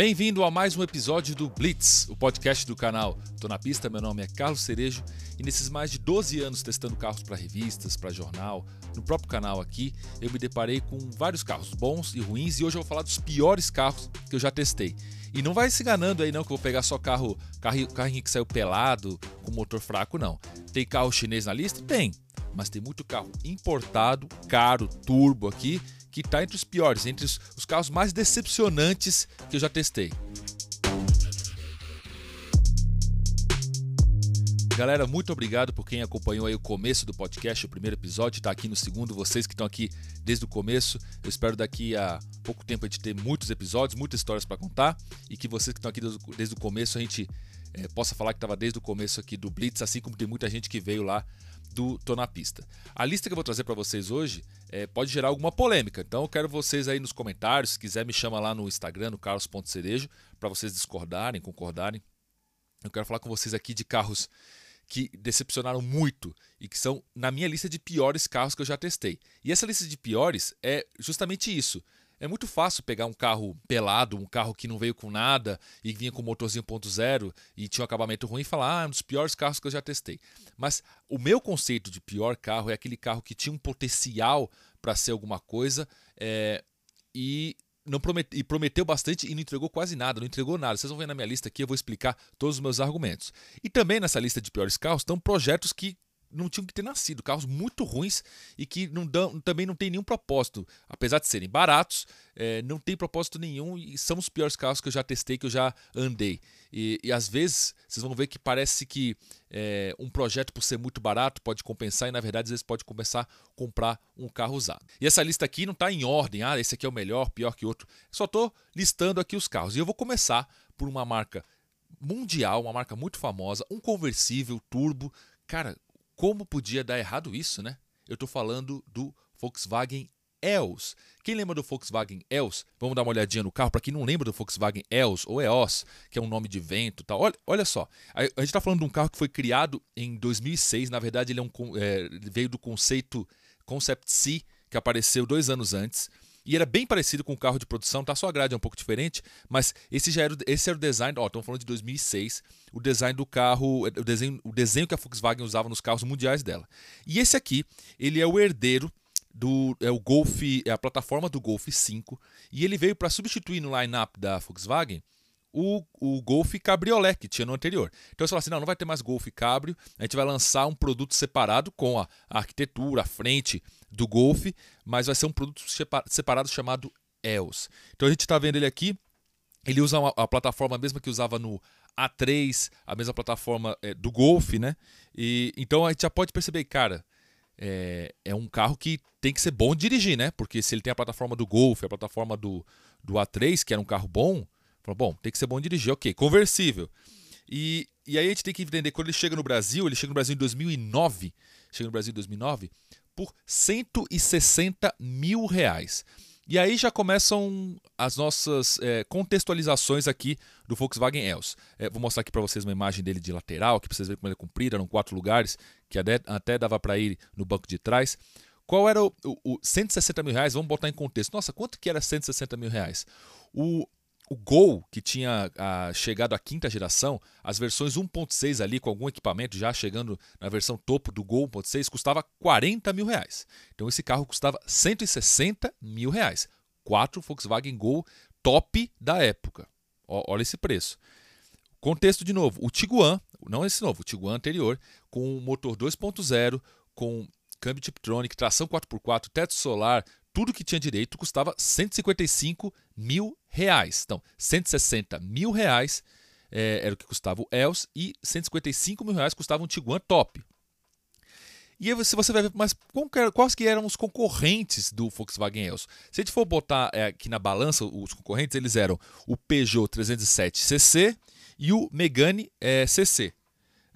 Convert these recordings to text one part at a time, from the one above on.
Bem-vindo a mais um episódio do Blitz, o podcast do canal Tô na Pista. Meu nome é Carlos Cerejo e nesses mais de 12 anos testando carros para revistas, para jornal, no próprio canal aqui, eu me deparei com vários carros bons e ruins e hoje eu vou falar dos piores carros que eu já testei. E não vai se enganando aí não que eu vou pegar só carro, carro carrinho que saiu pelado, com motor fraco não. Tem carro chinês na lista? Tem, mas tem muito carro importado, caro, turbo aqui que está entre os piores, entre os, os carros mais decepcionantes que eu já testei. Galera, muito obrigado por quem acompanhou aí o começo do podcast, o primeiro episódio, está aqui no segundo, vocês que estão aqui desde o começo. Eu espero daqui a pouco tempo a gente ter muitos episódios, muitas histórias para contar e que vocês que estão aqui desde o começo a gente é, possa falar que estava desde o começo aqui do Blitz, assim como tem muita gente que veio lá do Tô na Pista. A lista que eu vou trazer para vocês hoje é, pode gerar alguma polêmica, então eu quero vocês aí nos comentários, se quiser me chama lá no Instagram, no carlos.cerejo, para vocês discordarem, concordarem. Eu quero falar com vocês aqui de carros que decepcionaram muito e que são na minha lista de piores carros que eu já testei. E essa lista de piores é justamente isso. É muito fácil pegar um carro pelado, um carro que não veio com nada e vinha com motorzinho 1.0 e tinha um acabamento ruim e falar, ah, é um dos piores carros que eu já testei. Mas o meu conceito de pior carro é aquele carro que tinha um potencial para ser alguma coisa é, e não promete, e prometeu bastante e não entregou quase nada, não entregou nada. Vocês vão ver na minha lista aqui, eu vou explicar todos os meus argumentos. E também nessa lista de piores carros estão projetos que não tinham que ter nascido, carros muito ruins e que não dão, também não tem nenhum propósito. Apesar de serem baratos, é, não tem propósito nenhum e são os piores carros que eu já testei, que eu já andei. E, e às vezes vocês vão ver que parece que é, um projeto, por ser muito barato, pode compensar e na verdade às vezes pode começar a comprar um carro usado. E essa lista aqui não está em ordem, ah, esse aqui é o melhor, pior que outro. Só estou listando aqui os carros. E eu vou começar por uma marca mundial, uma marca muito famosa, um conversível turbo. Cara, como podia dar errado isso, né? Eu estou falando do Volkswagen EOS. Quem lembra do Volkswagen EOS? Vamos dar uma olhadinha no carro. Para quem não lembra do Volkswagen EOS ou EOS, que é um nome de vento, tal. Olha, olha só. A, gente está falando de um carro que foi criado em 2006. Na verdade, ele é um, é, veio do conceito Concept C, que apareceu dois anos antes. E era bem parecido com o carro de produção, tá? Só a grade é um pouco diferente, mas esse já era, esse era o design, ó, estamos falando de 2006, o design do carro, o desenho, o desenho que a Volkswagen usava nos carros mundiais dela. E esse aqui, ele é o herdeiro do é o Golf, é a plataforma do Golf 5, e ele veio para substituir no line-up da Volkswagen o, o Golf Cabriolet que tinha no anterior. Então você fala assim: não, não vai ter mais Golf Cabrio, a gente vai lançar um produto separado com a, a arquitetura, a frente do Golf, mas vai ser um produto separado chamado EOS. Então a gente está vendo ele aqui, ele usa a plataforma mesma que usava no A3, a mesma plataforma é, do Golf, né? E, então a gente já pode perceber, cara, é, é, um carro que tem que ser bom de dirigir, né? Porque se ele tem a plataforma do Golf, a plataforma do, do A3, que era um carro bom, Falou, bom, tem que ser bom dirigir, ok, conversível. E, e aí a gente tem que entender, quando ele chega no Brasil, ele chega no Brasil em 2009, chega no Brasil em 2009, por 160 mil reais. E aí já começam as nossas é, contextualizações aqui do Volkswagen EOS. É, vou mostrar aqui para vocês uma imagem dele de lateral, aqui para vocês verem como ele é comprido, eram quatro lugares, que até, até dava para ir no banco de trás. Qual era o, o, o, 160 mil reais? Vamos botar em contexto. Nossa, quanto que era 160 mil reais? O, o Gol, que tinha a, chegado à quinta geração, as versões 1.6 ali com algum equipamento já chegando na versão topo do Gol 1.6 custava 40 mil reais. Então esse carro custava 160 mil reais. Quatro Volkswagen Gol top da época. Olha esse preço. Contexto de novo, o Tiguan, não esse novo, o Tiguan anterior, com motor 2.0, com câmbio Tiptronic, tração 4x4, teto solar, tudo que tinha direito custava 155 mil reais. Então, 160 mil reais é, era o que custava o ELS e 155 mil reais custava um Tiguan Top. E aí se você vai ver, mas quais que eram os concorrentes do Volkswagen EOS? Se a gente for botar é, aqui na balança os concorrentes, eles eram o Peugeot 307 CC e o Megane é, CC.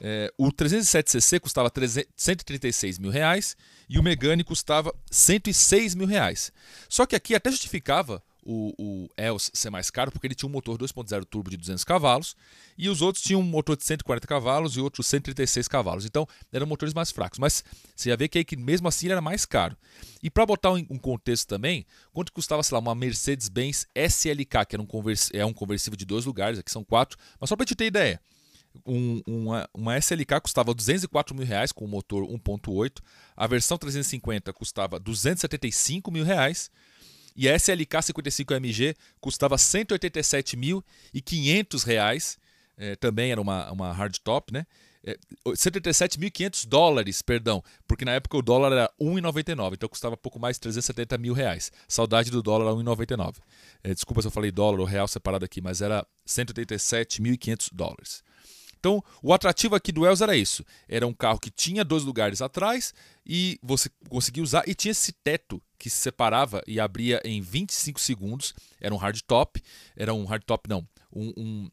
É, o 307cc custava 136 mil reais e o Megane custava 106 mil reais. Só que aqui até justificava o, o ser mais caro porque ele tinha um motor 2.0 turbo de 200 cavalos e os outros tinham um motor de 140 cavalos e outros 136 cavalos. Então eram motores mais fracos, mas você ia ver que, aí, que mesmo assim era mais caro. E para botar um, um, contexto também, quanto custava, sei lá, uma Mercedes-Benz SLK, que era um é um conversível de dois lugares, aqui são quatro, mas só para te ter ideia. Um, uma, uma, SLK custava 204 mil reais com o motor 1.8, a versão 350 custava 275 mil reais e a SLK 55MG custava 187.500 reais, é, também era uma, uma hardtop, né? É, 187.500 dólares, perdão, porque na época o dólar era 1,99, então custava pouco mais de 370 mil reais. Saudade do dólar a 1,99. É, desculpa se eu falei dólar ou real separado aqui, mas era 187.500 dólares. Então, o atrativo aqui do Els era isso. Era um carro que tinha dois lugares atrás e você conseguia usar e tinha esse teto que se separava e abria em 25 segundos. Era um hardtop, era um hardtop não, um, um,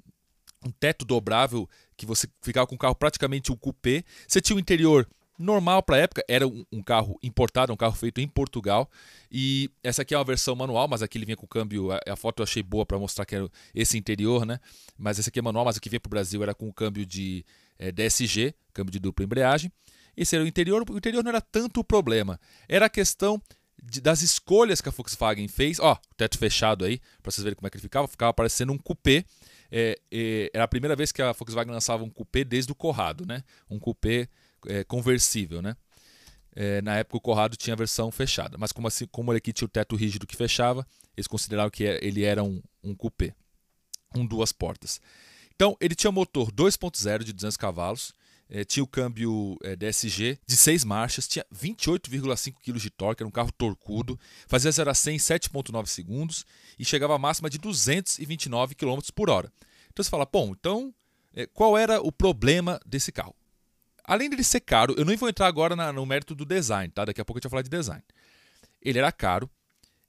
um teto dobrável que você ficava com o carro praticamente um coupé. Você tinha o interior normal para a época, era um, um, carro importado, um carro feito em Portugal. E essa aqui é uma versão manual, mas aqui ele vinha com câmbio. A, a foto eu achei boa para mostrar que era esse interior, né? Mas esse aqui é manual, mas o que vinha para o Brasil era com o câmbio de é, DSG, câmbio de dupla embreagem. Esse era o interior. O interior não era tanto o problema, era a questão de, das escolhas que a Volkswagen fez. Ó, o teto fechado aí, para vocês verem como é que ele ficava. Ficava parecendo um coupé. É, é, era a primeira vez que a Volkswagen lançava um coupé desde o Corrado, né? Um coupé é, conversível, né? É, na época o Corrado tinha a versão fechada, mas como, assim, como ele aqui tinha o teto rígido que fechava, eles consideraram que é, ele era um, um coupé, um duas portas. Então ele tinha motor 2.0 de 200 cavalos, é, tinha o câmbio é, DSG de 6 marchas, tinha 28,5 kg de torque, era um carro torcudo, fazia 0 a 100 em 7,9 segundos e chegava a máxima de 229 km por hora. Então você fala, bom, então é, qual era o problema desse carro? Além dele ser caro, eu não vou entrar agora na, no mérito do design, tá? Daqui a pouco gente vai falar de design. Ele era caro,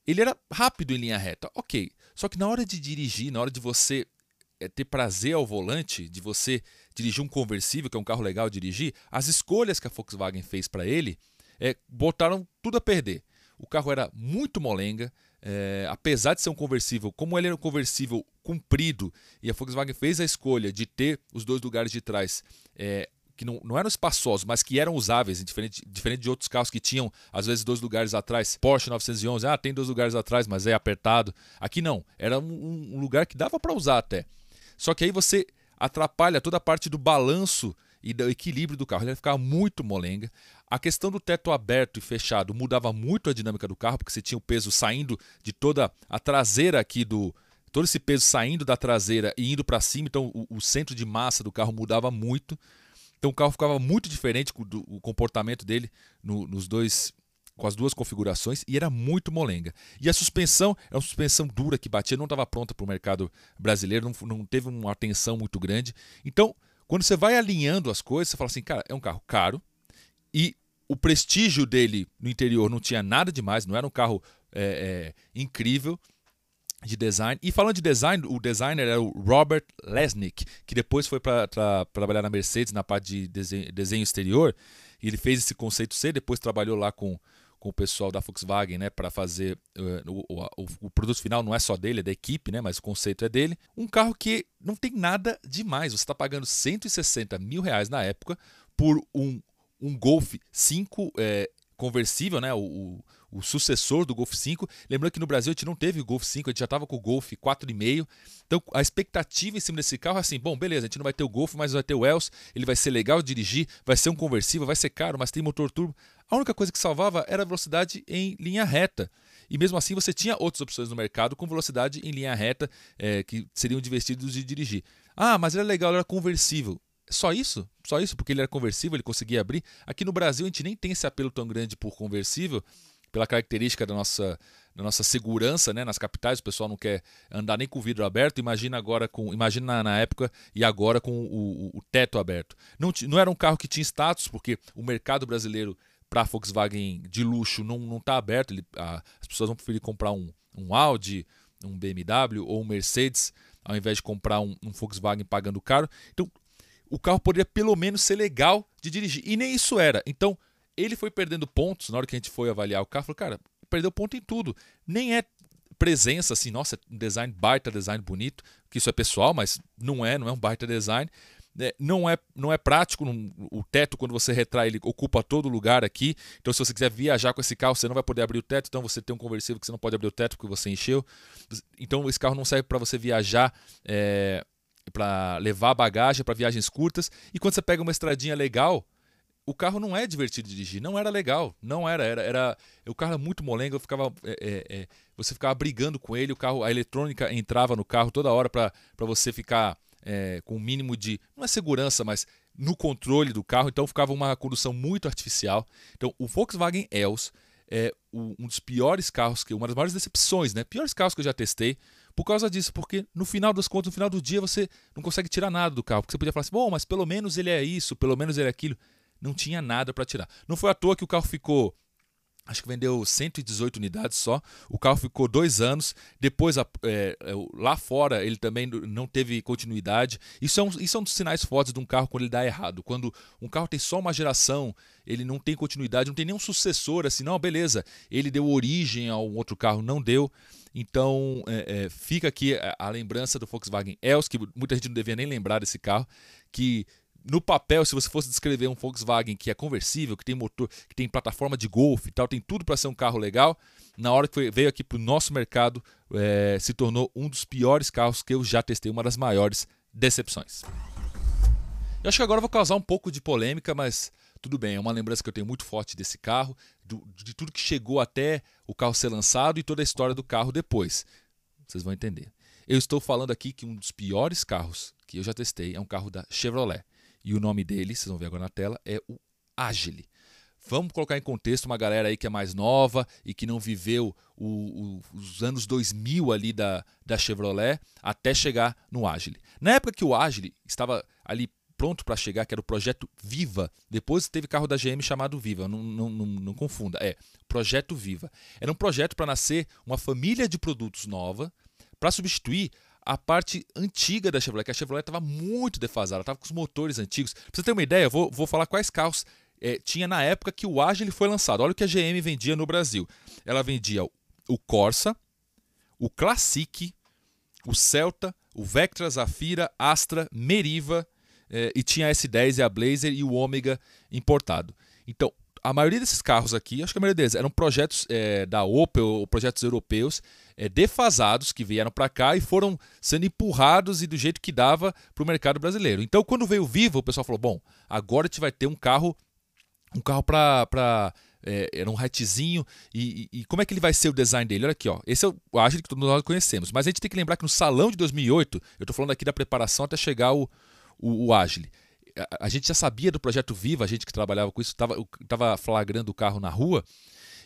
ele era rápido em linha reta, ok. Só que na hora de dirigir, na hora de você é, ter prazer ao volante, de você dirigir um conversível, que é um carro legal dirigir, as escolhas que a Volkswagen fez para ele é, botaram tudo a perder. O carro era muito molenga, é, apesar de ser um conversível, como ele era um conversível comprido e a Volkswagen fez a escolha de ter os dois lugares de trás é, que não, não eram espaçosos, mas que eram usáveis, diferente, diferente de outros carros que tinham, às vezes, dois lugares atrás. Porsche 911, ah, tem dois lugares atrás, mas é apertado. Aqui não, era um, um lugar que dava para usar até. Só que aí você atrapalha toda a parte do balanço e do equilíbrio do carro. Ele ficava muito molenga. A questão do teto aberto e fechado mudava muito a dinâmica do carro, porque você tinha o peso saindo de toda a traseira aqui do. Todo esse peso saindo da traseira e indo para cima, então o, o centro de massa do carro mudava muito. Então o carro ficava muito diferente do, o comportamento dele no, nos dois com as duas configurações e era muito molenga. E a suspensão é uma suspensão dura que batia, não estava pronta para o mercado brasileiro, não, não teve uma atenção muito grande. Então, quando você vai alinhando as coisas, você fala assim, cara, é um carro caro e o prestígio dele no interior não tinha nada demais, não era um carro é, é, incrível, de design. E falando de design, o designer era o Robert Lesnick, que depois foi para trabalhar na Mercedes na parte de desenho, desenho, exterior. E ele fez esse conceito C, depois trabalhou lá com, com o pessoal da Volkswagen, né, para fazer uh, o, o, o, produto final não é só dele, é da equipe, né, mas o conceito é dele. Um carro que não tem nada demais. Você está pagando 160 mil reais na época por um, um Golf 5 é, conversível, né, o, o sucessor do Golf 5. Lembrando que no Brasil a gente não teve o Golf 5, a gente já estava com o Golf 4,5. Então a expectativa em cima desse carro é assim: bom, beleza, a gente não vai ter o Golf, mas vai ter o Els, ele vai ser legal de dirigir, vai ser um conversível, vai ser caro, mas tem motor turbo. A única coisa que salvava era a velocidade em linha reta. E mesmo assim você tinha outras opções no mercado com velocidade em linha reta é, que seriam divertidos de dirigir. Ah, mas era legal, era conversível. Só isso? Só isso? Porque ele era conversível, ele conseguia abrir. Aqui no Brasil a gente nem tem esse apelo tão grande por conversível pela característica da nossa, da nossa segurança né, nas capitais, o pessoal não quer andar nem com o vidro aberto. Imagina agora com. Imagina na, na época e agora com o, o, o teto aberto. Não, não era um carro que tinha status, porque o mercado brasileiro para Volkswagen de luxo não não está aberto. Ele, a, as pessoas vão preferir comprar um, um Audi, um BMW ou um Mercedes, ao invés de comprar um, um Volkswagen pagando caro. Então, o carro poderia pelo menos ser legal de dirigir. E nem isso era. Então, ele foi perdendo pontos na hora que a gente foi avaliar o carro. Falou, cara, perdeu ponto em tudo. Nem é presença, assim, nossa, um design baita, design bonito, que isso é pessoal, mas não é, não é um baita design. É, não, é, não é prático, não, o teto, quando você retrai, ele ocupa todo lugar aqui. Então, se você quiser viajar com esse carro, você não vai poder abrir o teto. Então, você tem um conversível que você não pode abrir o teto porque você encheu. Então, esse carro não serve para você viajar. É, para levar bagagem para viagens curtas. E quando você pega uma estradinha legal, o carro não é divertido de dirigir, não era legal, não era, era, era o carro era muito molengo, eu ficava, é, é, é, você ficava brigando com ele, o carro, a eletrônica entrava no carro toda hora para você ficar é, com o um mínimo de, não é segurança, mas no controle do carro, então ficava uma condução muito artificial. Então o Volkswagen Els é um dos piores carros, que uma das maiores decepções, né? Piores carros que eu já testei por causa disso, porque no final das contas, no final do dia, você não consegue tirar nada do carro. Porque você podia falar assim, bom, mas pelo menos ele é isso, pelo menos ele é aquilo. Não tinha nada para tirar. Não foi à toa que o carro ficou acho que vendeu 118 unidades só. O carro ficou dois anos. Depois, é, é, lá fora, ele também não teve continuidade. Isso é, um, isso é um dos sinais fortes de um carro quando ele dá errado. Quando um carro tem só uma geração, ele não tem continuidade, não tem nenhum sucessor assim, não, beleza, ele deu origem a um outro carro, não deu. Então é, é, fica aqui a, a, lembrança do Volkswagen Els, que muita gente não devia nem lembrar desse carro, que no papel, se você fosse descrever um Volkswagen que é conversível, que tem motor, que tem plataforma de golfe e tal, tem tudo para ser um carro legal, na hora que veio aqui para o nosso mercado, é, se tornou um dos piores carros que eu já testei, uma das maiores decepções. Eu acho que agora eu vou causar um pouco de polêmica, mas tudo bem, é uma lembrança que eu tenho muito forte desse carro, do, de tudo que chegou até o carro ser lançado e toda a história do carro depois. Vocês vão entender. Eu estou falando aqui que um dos piores carros que eu já testei é um carro da Chevrolet. E o nome dele, vocês vão ver agora na tela, é o Agile. Vamos colocar em contexto uma galera aí que é mais nova e que não viveu o, o, os anos 2000 ali da, da Chevrolet até chegar no Agile. Na época que o Agile estava ali pronto para chegar, que era o projeto Viva, depois teve carro da GM chamado Viva, não, não, não, não confunda, é Projeto Viva. Era um projeto para nascer uma família de produtos nova para substituir a parte antiga da Chevrolet, que a Chevrolet estava muito defasada, estava com os motores antigos. Para você ter uma ideia, vou, vou falar quais carros é, tinha na época que o Agile foi lançado. Olha o que a GM vendia no Brasil. Ela vendia o Corsa, o Classic, o Celta, o Vectra, Zafira, Astra, Meriva é, e tinha a S10 e a Blazer e o Ômega importado. Então, a maioria desses carros aqui, acho que a maioria deles, eram projetos é, da Opel, projetos europeus, é, defasados, que vieram para cá e foram sendo empurrados e do jeito que dava para o mercado brasileiro. Então, quando veio o Viva, o pessoal falou: bom, agora a gente vai ter um carro, um carro para. É, era um hatchzinho. E, e, e, como é que ele vai ser o design dele? Olha aqui, ó. Esse é o Agile que todos nós conhecemos. Mas a gente tem que lembrar que no salão de 2008, eu estou falando aqui da preparação até chegar o, o, o Agile a, gente já sabia do projeto Viva, a gente que trabalhava com isso, estava flagrando o carro na rua.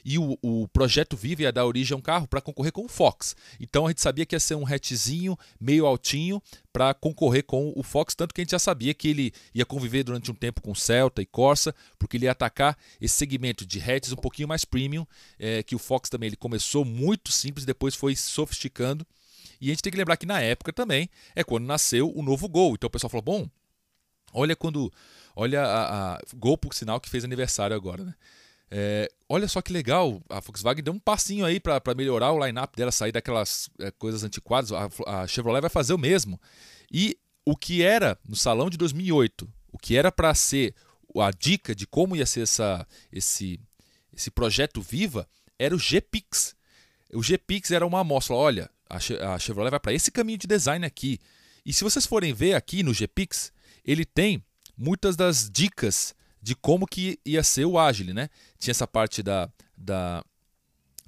E o, o projeto Viva ia dar origem a um carro para concorrer com o Fox. Então a gente sabia que ia ser um hatchzinho meio altinho para concorrer com o Fox, tanto que a gente já sabia que ele ia conviver durante um tempo com Celta e Corsa, porque ele ia atacar esse segmento de hatches um pouquinho mais premium, é, que o Fox também ele começou muito simples, depois foi sofisticando. E a gente tem que lembrar que na época também é quando nasceu o novo Gol. Então o pessoal falou: bom, Olha quando. Olha a, a Gol, por sinal, que fez aniversário agora, né? É, olha só que legal, a Volkswagen deu um passinho aí para melhorar o line-up dela, sair daquelas é, coisas antiquadas. A, a, Chevrolet vai fazer o mesmo. E o que era no salão de 2008, o que era para ser a dica de como ia ser essa, esse, esse projeto Viva, era o G-Pix. O G-Pix era uma amostra. Olha, a Chevrolet vai para esse caminho de design aqui. E se vocês forem ver aqui no G-Pix, ele tem muitas das dicas de como que ia ser o Agile, né? Tinha essa parte da, da,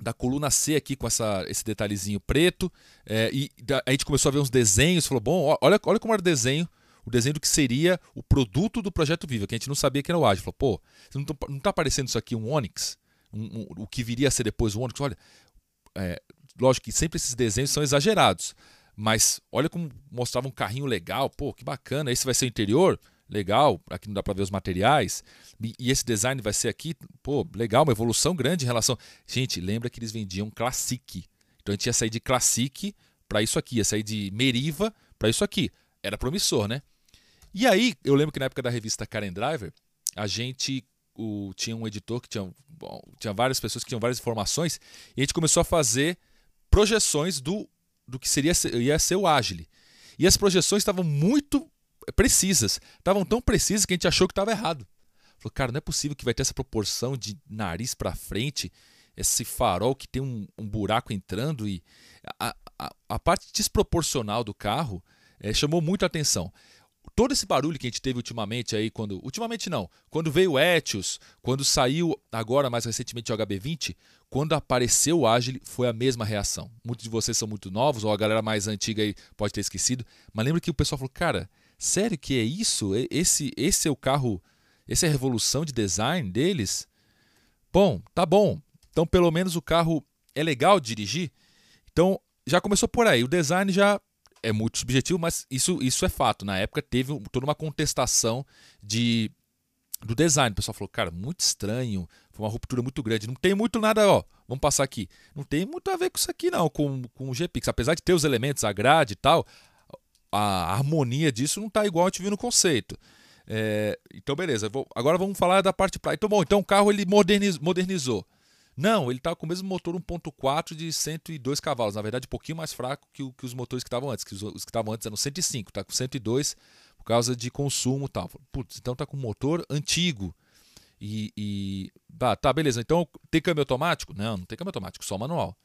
da coluna C aqui com essa, esse detalhezinho preto, é, e da, a gente começou a ver uns desenhos, falou, bom, olha, olha como era o desenho, o desenho do que seria o produto do Projeto Viva, que a gente não sabia que era o Agile. Falou, pô, não está não tá aparecendo isso aqui um Onix? Um, um, o que viria a ser depois o Onix? Olha, é, lógico que sempre esses desenhos são exagerados, mas olha como mostrava um carrinho legal, pô, que bacana. Esse vai ser o interior, legal. Aqui não dá para ver os materiais. E, e, esse design vai ser aqui, pô, legal, uma evolução grande em relação. Gente, lembra que eles vendiam Classic. Então a gente ia sair de Classic para isso aqui, ia sair de Meriva para isso aqui. Era promissor, né? E aí, eu lembro que na época da revista Karen Driver, a gente o, tinha um editor que tinha, bom, tinha várias pessoas que tinham várias informações, e a gente começou a fazer projeções do, do que seria ia ser o Agile. E as projeções estavam muito precisas. Estavam tão precisas que a gente achou que estava errado. Falou, cara, não é possível que vai ter essa proporção de nariz para frente, esse farol que tem um, um buraco entrando e a, a, a, parte desproporcional do carro é, chamou muito a atenção. Todo esse barulho que a gente teve ultimamente aí, quando. Ultimamente não, quando veio o Etios, quando saiu agora mais recentemente o HB20, quando apareceu o Agile, foi a mesma reação. Muitos de vocês são muito novos, ou a galera mais antiga aí pode ter esquecido, mas lembra que o pessoal falou, cara, sério que é isso? Esse, esse é o carro essa é a revolução de design deles? Bom, tá bom. Então, pelo menos o carro é legal de dirigir. Então, já começou por aí. O design já é muito subjetivo, mas isso, isso é fato. Na época teve toda uma contestação de do design. O pessoal falou, cara, muito estranho, foi uma ruptura muito grande. Não tem muito nada, ó, vamos passar aqui. Não tem muito a ver com isso aqui, não, com, com o GPix. Apesar de ter os elementos, a grade e tal, a harmonia disso não está igual a gente viu no conceito. É, então, beleza. Vou, agora vamos falar da parte prática. Então, bom, então o carro ele moderniz, modernizou. Não, ele está com o mesmo motor 1.4 de 102 cavalos. Na verdade, um pouquinho mais fraco que, que os motores que estavam antes. Que os, os, que estavam antes eram 105, está com 102 por causa de consumo e tal. Putz, então está com um motor antigo. E, e tá, tá, beleza. Então tem câmbio automático? Não, não tem câmbio automático, só manual.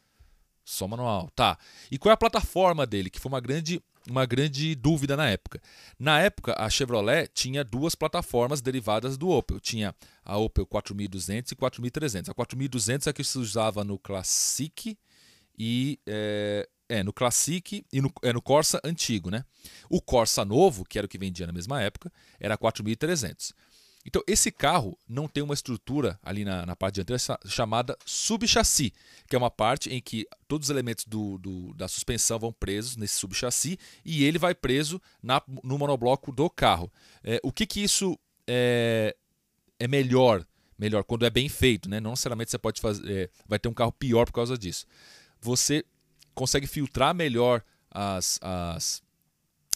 Só manual. Tá. E qual é a plataforma dele? Que foi uma grande uma grande dúvida na época. Na época, a Chevrolet tinha duas plataformas derivadas do Opel. Tinha a Opel 4200 e 4300. A 4200 é a que se usava no Classic e é, é no Classic e no, é no Corsa antigo, né? O Corsa novo, que era o que vendia na mesma época, era 4300. Então, esse carro não tem uma estrutura ali na, na parte dianteira chamada subchassi, que é uma parte em que todos os elementos do, do, da suspensão vão presos nesse subchassi e ele vai preso na, no monobloco do carro. É, o que, que isso é, é melhor? Melhor quando é bem feito, né? Não necessariamente você pode fazer, é, vai ter um carro pior por causa disso. Você consegue filtrar melhor as, as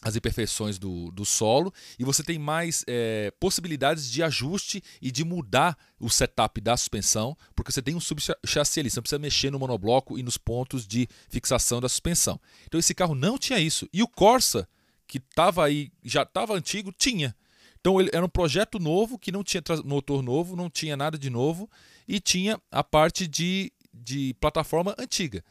as imperfeições do, do solo e você tem mais é, possibilidades de ajuste e de mudar o setup da suspensão, porque você tem um subchassi ali, você não precisa mexer no monobloco e nos pontos de fixação da suspensão. Então esse carro não tinha isso. E o Corsa, que estava aí, já estava antigo, tinha. Então ele era um projeto novo que não tinha motor novo, não tinha nada de novo e tinha a parte de, de plataforma antiga.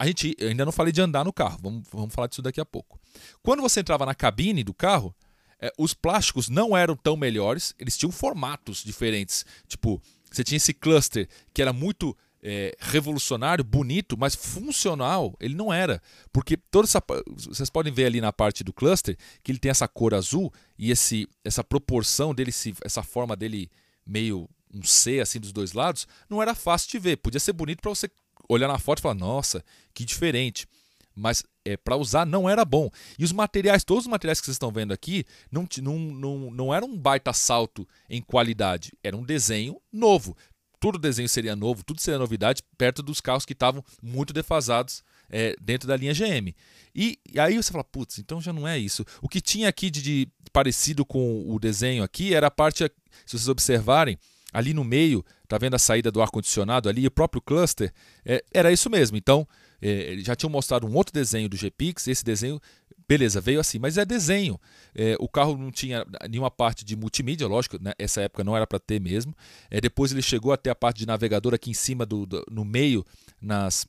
A gente ainda não falei de andar no carro, vamos, vamos falar disso daqui a pouco. Quando você entrava na cabine do carro, é, os plásticos não eram tão melhores, eles tinham formatos diferentes. Tipo, você tinha esse cluster que era muito é, revolucionário, bonito, mas funcional ele não era. Porque toda essa. Vocês podem ver ali na parte do cluster que ele tem essa cor azul e esse, essa proporção dele, essa forma dele meio um C assim dos dois lados, não era fácil de ver. Podia ser bonito para você olhar na foto e falar, nossa, que diferente. Mas é, para usar não era bom. E os materiais, todos os materiais que vocês estão vendo aqui, não, não, não, não era um baita salto em qualidade. Era um desenho novo. Todo desenho seria novo, tudo seria novidade, perto dos carros que estavam muito defasados é, dentro da linha GM. E, e, aí você fala, putz, então já não é isso. O que tinha aqui de, de parecido com o desenho aqui era a parte, se vocês observarem, ali no meio, tá vendo a saída do ar-condicionado ali, o próprio cluster, é, era isso mesmo. Então, é, já tinham mostrado um outro desenho do GPix, esse desenho, beleza, veio assim, mas é desenho. É, o carro não tinha nenhuma parte de multimídia, lógico, né, essa época não era para ter mesmo. É, depois ele chegou até a parte de navegador aqui em cima, do, do no meio, nas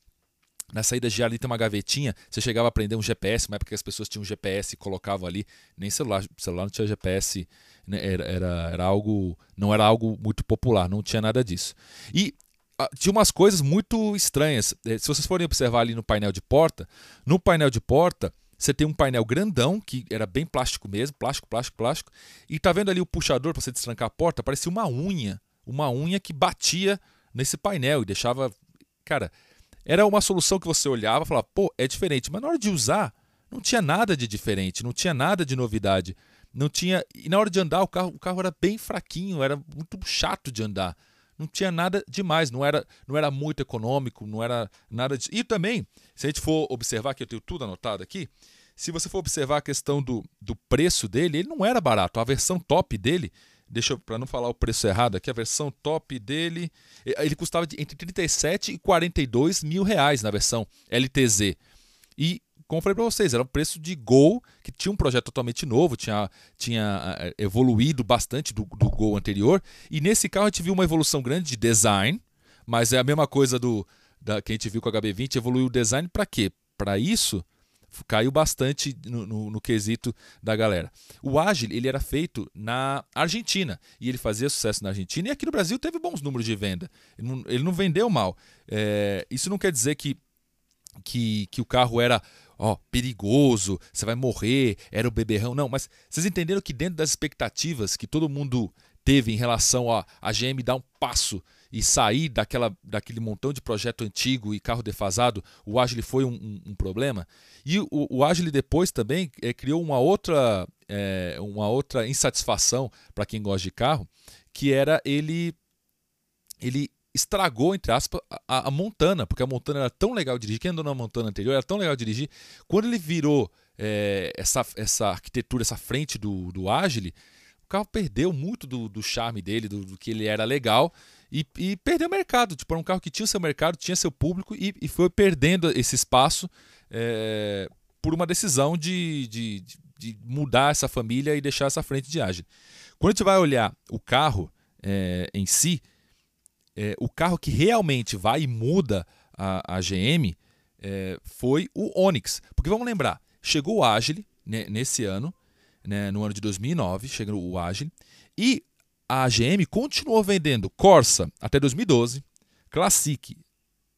na saída de ali tem uma gavetinha, você chegava a prender um GPS, uma época que as pessoas tinham um GPS e colocavam ali, nem celular, celular não tinha GPS, né, era, era, era algo, não era algo muito popular, não tinha nada disso. E ah, tinha umas coisas muito estranhas. Eh, se vocês forem observar ali no painel de porta, no painel de porta você tem um painel grandão, que era bem plástico mesmo, plástico, plástico, plástico, e tá vendo ali o puxador para você destrancar a porta, parecia uma unha, uma unha que batia nesse painel e deixava, cara, era uma solução que você olhava e falava, pô, é diferente. Mas na hora de usar, não tinha nada de diferente, não tinha nada de novidade. Não tinha. E na hora de andar, o carro, o carro era bem fraquinho, era muito chato de andar. Não tinha nada demais, não era, não era muito econômico, não era nada de. E também, se a gente for observar, que eu tenho tudo anotado aqui, se você for observar a questão do, do preço dele, ele não era barato. A versão top dele deixa eu, não falar o preço errado aqui, a versão top dele, ele custava entre 37 e 42 mil reais na versão LTZ. E como eu falei para vocês, era um preço de Gol, que tinha um projeto totalmente novo, tinha, tinha eh, evoluído bastante do, do Gol anterior. E nesse carro a gente viu uma evolução grande de design, mas é a mesma coisa do da, que a gente viu com o HB20, evoluiu o design para quê? Para isso, caiu bastante no, no, no, quesito da galera. O Agile ele era feito na Argentina e ele fazia sucesso na Argentina e aqui no Brasil teve bons números de venda. Ele não, ele não vendeu mal. É, isso não quer dizer que, que, que o carro era ó, perigoso, você vai morrer, era o beberrão. Não, mas vocês entenderam que dentro das expectativas que todo mundo teve em relação a a GM dar um passo e sair daquela, daquele montão de projeto antigo e carro defasado, o Agile foi um, um, um problema. E o, o Agile depois também é, criou uma outra, é, uma outra insatisfação para quem gosta de carro, que era ele, ele estragou, entre aspas, a, a, Montana, porque a Montana era tão legal dirigir, quem andou na Montana anterior era tão legal dirigir. Quando ele virou é, essa, essa arquitetura, essa frente do, do Agile, carro perdeu muito do, do charme dele, do, do, que ele era legal, e, e perdeu o mercado. Tipo, era um carro que tinha seu mercado, tinha seu público, e, e foi perdendo esse espaço é, por uma decisão de, de, de, mudar essa família e deixar essa frente de Agile. Quando a gente vai olhar o carro é, em si, é, o carro que realmente vai e muda a, a GM foi o Onix. Porque vamos lembrar, chegou o Agile né, nesse ano, né, no ano de 2009, chegou o Agile, e a GM continuou vendendo Corsa até 2012, Classic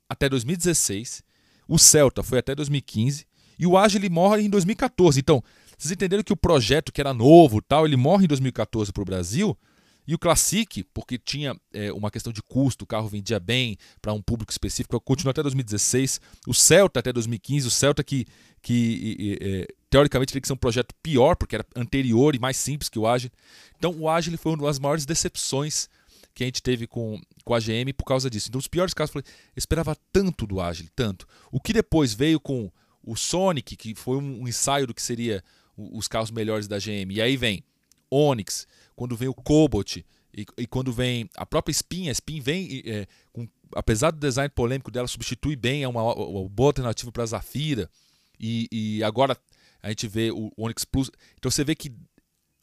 até 2016, o Celta foi até 2015 e o Agile morre em 2014. Então, vocês entenderam que o projeto que era novo, tal, ele morre em 2014 para o Brasil e o Classic, porque tinha é, uma questão de custo, o carro vendia bem para um público específico, continuou até 2016. O Celta até 2015, o Celta que, que é, teoricamente teria que ser um projeto pior, porque era anterior e mais simples que o Agile. Então o Agile foi uma das maiores decepções que a gente teve com, com a GM por causa disso. Então os piores casos, eu falei, eu esperava tanto do Agile, tanto. O que depois veio com o Sonic, que foi um ensaio do que seria os carros melhores da GM. E aí vem Onix, quando vem o Cobalt e, e quando vem a própria Spin, a Spin vem, é, com, apesar do design polêmico dela, substitui bem, é uma, uma boa alternativa para a Zafira. E, e, agora a gente vê o Onix Plus. Então você vê que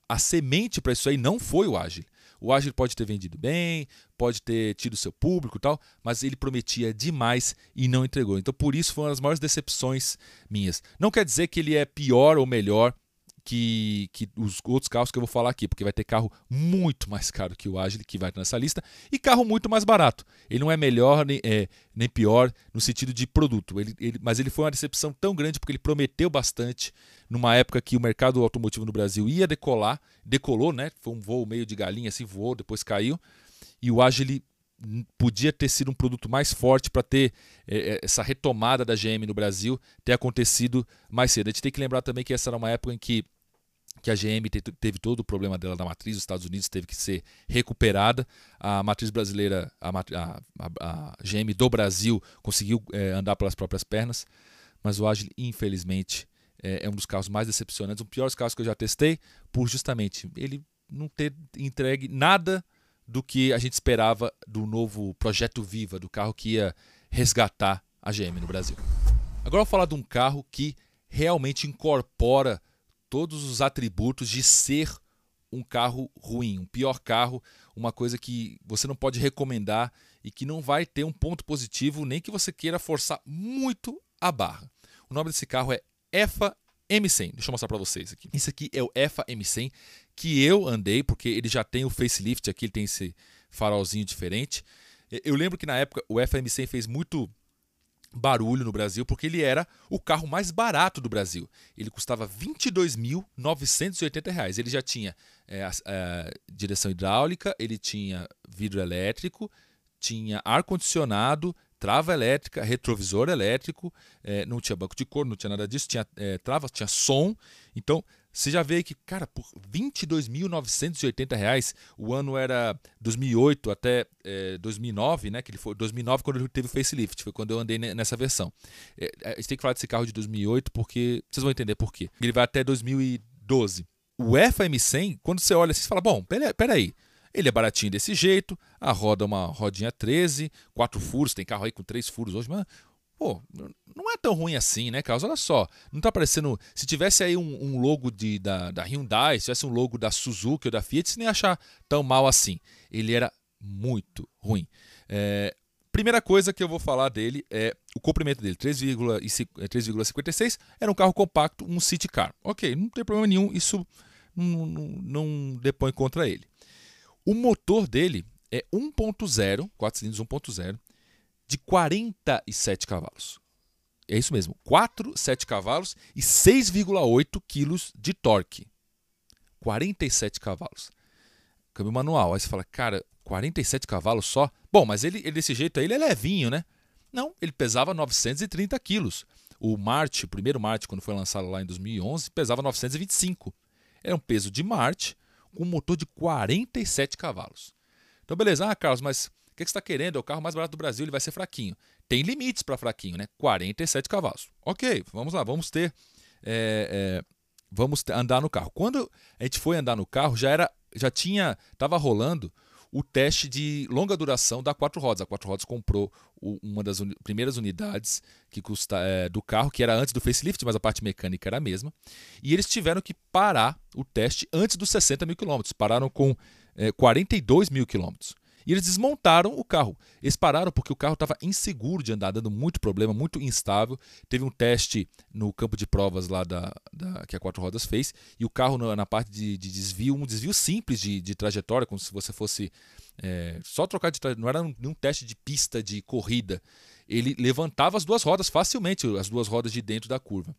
a semente para isso aí não foi o Agile. O Agile pode ter vendido bem, pode ter tido seu público e tal, mas ele prometia demais e não entregou. Então por isso foi uma das maiores decepções minhas. Não quer dizer que ele é pior ou melhor que, que os outros carros que eu vou falar aqui, porque vai ter carro muito mais caro que o Agile, que vai estar nessa lista, e carro muito mais barato. Ele não é melhor nem, é, nem pior no sentido de produto, ele, ele, mas ele foi uma decepção tão grande porque ele prometeu bastante numa época que o mercado automotivo no Brasil ia decolar, decolou, né? Foi um voo meio de galinha, assim, voou, depois caiu, e o Agile podia ter sido um produto mais forte para ter é, essa retomada da GM no Brasil ter acontecido mais cedo. A gente tem que lembrar também que essa era uma época em que, que a GM teve todo o problema dela da matriz, os Estados Unidos teve que ser recuperada. A matriz brasileira, a, a, a GM do Brasil conseguiu é, andar pelas próprias pernas, mas o Agile, infelizmente, é, é um dos carros mais decepcionantes, um dos piores carros que eu já testei, por justamente ele não ter entregue nada do que a gente esperava do novo projeto Viva, do carro que ia resgatar a GM no Brasil. Agora eu vou falar de um carro que realmente incorpora todos os atributos de ser um carro ruim, um pior carro, uma coisa que você não pode recomendar e que não vai ter um ponto positivo, nem que você queira forçar muito a barra. O nome desse carro é EFA M100. Deixa eu mostrar para vocês aqui. Esse aqui é o EFA M100 que eu andei, porque ele já tem o facelift aqui, ele tem esse farolzinho diferente. Eu lembro que na época o EFA M100 fez muito barulho no Brasil, porque ele era o carro mais barato do Brasil. Ele custava R$ 22.980. Ele já tinha é, a, a, direção hidráulica, ele tinha vidro elétrico, tinha ar-condicionado, trava elétrica, retrovisor elétrico, é, não tinha banco de couro, não tinha nada disso, tinha é, trava, tinha som. Então, você já vê que, cara, por R$ 22.980, o ano era 2008 até é, 2009, né? Que ele foi 2009 quando ele teve o facelift, foi quando eu andei nessa versão. É, a gente tem que falar desse carro de 2008 porque vocês vão entender por quê. Ele vai até 2012. o FM100, quando você olha assim, você fala, bom, peraí, ele é baratinho desse jeito, a roda é uma rodinha 13, quatro furos, tem carro aí com três furos hoje, mas pô, não é tão ruim assim, né, Carlos? Olha só, não tá parecendo. Se tivesse aí um, um logo de, da, da, Hyundai, se tivesse um logo da Suzuki ou da Fiat, você nem ia achar tão mal assim. Ele era muito ruim. É, primeira coisa que eu vou falar dele é o comprimento dele, 3,56. É, era um carro compacto, um city car. Ok, não tem problema nenhum, isso não, não, não depõe contra ele. O motor dele é 1.0, 4 cilindros 1.0, de 47 cavalos. É isso mesmo, 4, 7 cavalos e 6,8 quilos de torque. 47 cavalos. Câmbio manual. Aí você fala, cara, 47 cavalos só? Bom, mas ele, ele desse jeito aí, ele é levinho, né? Não, ele pesava 930 quilos. O Marte, o primeiro Marte, quando foi lançado lá em 2011, pesava 925. Era um peso de Marte com um motor de 47 cavalos. Então, beleza. Ah, Carlos, mas o que você está querendo? É o carro mais barato do Brasil, ele vai ser fraquinho. Tem limites para fraquinho, né? 47 cavalos. Ok, vamos lá, vamos ter. É, é, vamos andar no carro. Quando a gente foi andar no carro, já era, já tinha, estava rolando o teste de longa duração da Quatro Rodas. A Quatro Rodas comprou uma das uni primeiras unidades que custa é, do carro, que era antes do facelift, mas a parte mecânica era a mesma. E eles tiveram que parar o teste antes dos 60 mil quilômetros. Pararam com é, 42 mil quilômetros. E eles desmontaram o carro. Eles pararam porque o carro estava inseguro de andar, dando muito problema, muito instável. Teve um teste no campo de provas lá da, da que a Quatro Rodas fez. E o carro, na, na parte de, de, desvio, um desvio simples de, de trajetória, como se você fosse é, só trocar de trajetória. Não era nenhum teste de pista de corrida. Ele levantava as duas rodas facilmente, as duas rodas de dentro da curva.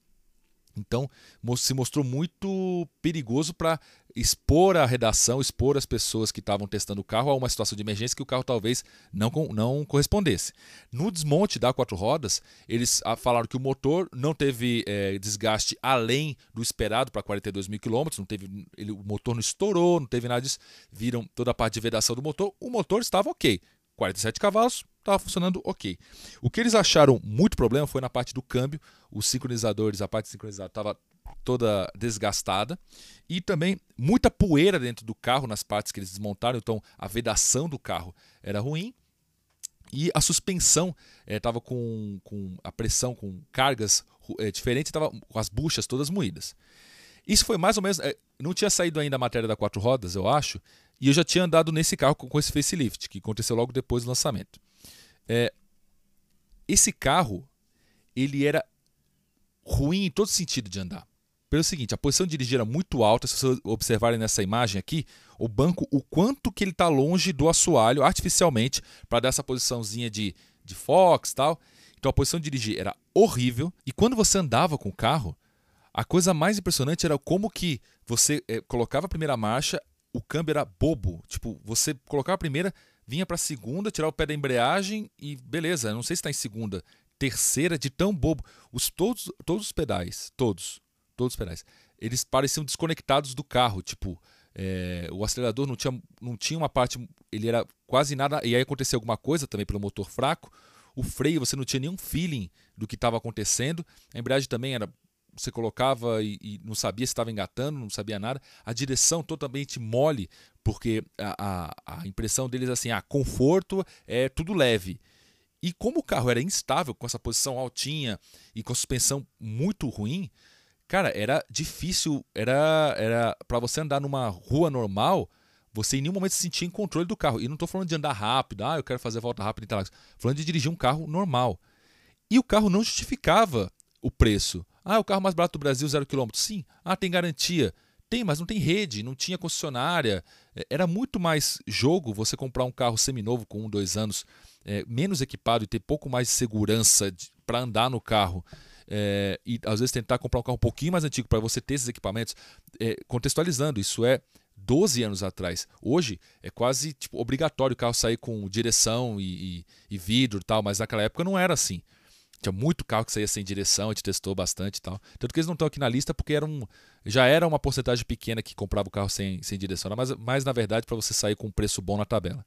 Então, se mostrou muito perigoso para expor a redação, expor as pessoas que estavam testando o carro a uma situação de emergência que o carro talvez não, não correspondesse. No desmonte da quatro rodas, eles ah, falaram que o motor não teve é, desgaste além do esperado para 42 mil quilômetros, não teve, o motor não estourou, não teve nada disso. Viram toda a parte de vedação do motor, o motor estava ok. 47 cavalos, estava funcionando ok. O que eles acharam muito problema foi na parte do câmbio, os sincronizadores, a parte sincronizada estava toda desgastada e também muita poeira dentro do carro nas partes que eles desmontaram, então a vedação do carro era ruim e a suspensão estava eh, com, com a pressão, com cargas é, diferentes, estava com as buchas todas moídas. Isso foi mais ou menos. É, não tinha saído ainda a matéria da quatro rodas, eu acho, e eu já tinha andado nesse carro com, com esse facelift, que aconteceu logo depois do lançamento. É, esse carro, ele era ruim em todo sentido de andar. Pelo seguinte, a posição de dirigir era muito alta, se vocês observarem nessa imagem aqui, o banco, o quanto que ele está longe do assoalho artificialmente para dar essa posiçãozinha de, de Fox tal. Então a posição de dirigir era horrível. E quando você andava com o carro, a coisa mais impressionante era como que você é, colocava a primeira marcha, o câmbio era bobo. Tipo, você colocava a primeira, vinha para segunda, tirava o pé da embreagem e beleza, não sei se está em segunda, terceira, de tão bobo. Os, todos, todos os pedais, todos, todos os pedais, eles pareciam desconectados do carro. Tipo, é, o acelerador não tinha, não tinha uma parte, ele era quase nada, e aí aconteceu alguma coisa também pelo motor fraco. O freio, você não tinha nenhum feeling do que estava acontecendo. A embreagem também era você colocava e, e não sabia se estava engatando, não sabia nada. A direção totalmente mole, porque a, a, a impressão deles é assim, ah, conforto é tudo leve. E como o carro era instável, com essa posição altinha e com a suspensão muito ruim, cara, era difícil, era era para você andar numa rua normal, você em nenhum momento se sentia em controle do carro. E não estou falando de andar rápido, ah, eu quero fazer a volta rápida em Interlagos. Falando de dirigir um carro normal. E o carro não justificava o preço. Ah, o carro mais barato do Brasil, zero quilômetro. Sim. Ah, tem garantia. Tem, mas não tem rede, não tinha concessionária. É, era muito mais jogo você comprar um carro seminovo com um, dois anos, é, menos equipado e ter pouco mais de segurança para andar no carro. É, e às vezes tentar comprar um carro um pouquinho mais antigo para você ter esses equipamentos. É, contextualizando, isso é 12 anos atrás. Hoje é quase tipo, obrigatório o carro sair com direção e, e, e vidro e tal, mas naquela época não era assim. Tinha muito carro que saía sem direção, a gente testou bastante e tal. Tanto que eles não estão aqui na lista porque era um, já era uma porcentagem pequena que comprava o carro sem, sem direção, mas, mas na verdade para você sair com um preço bom na tabela.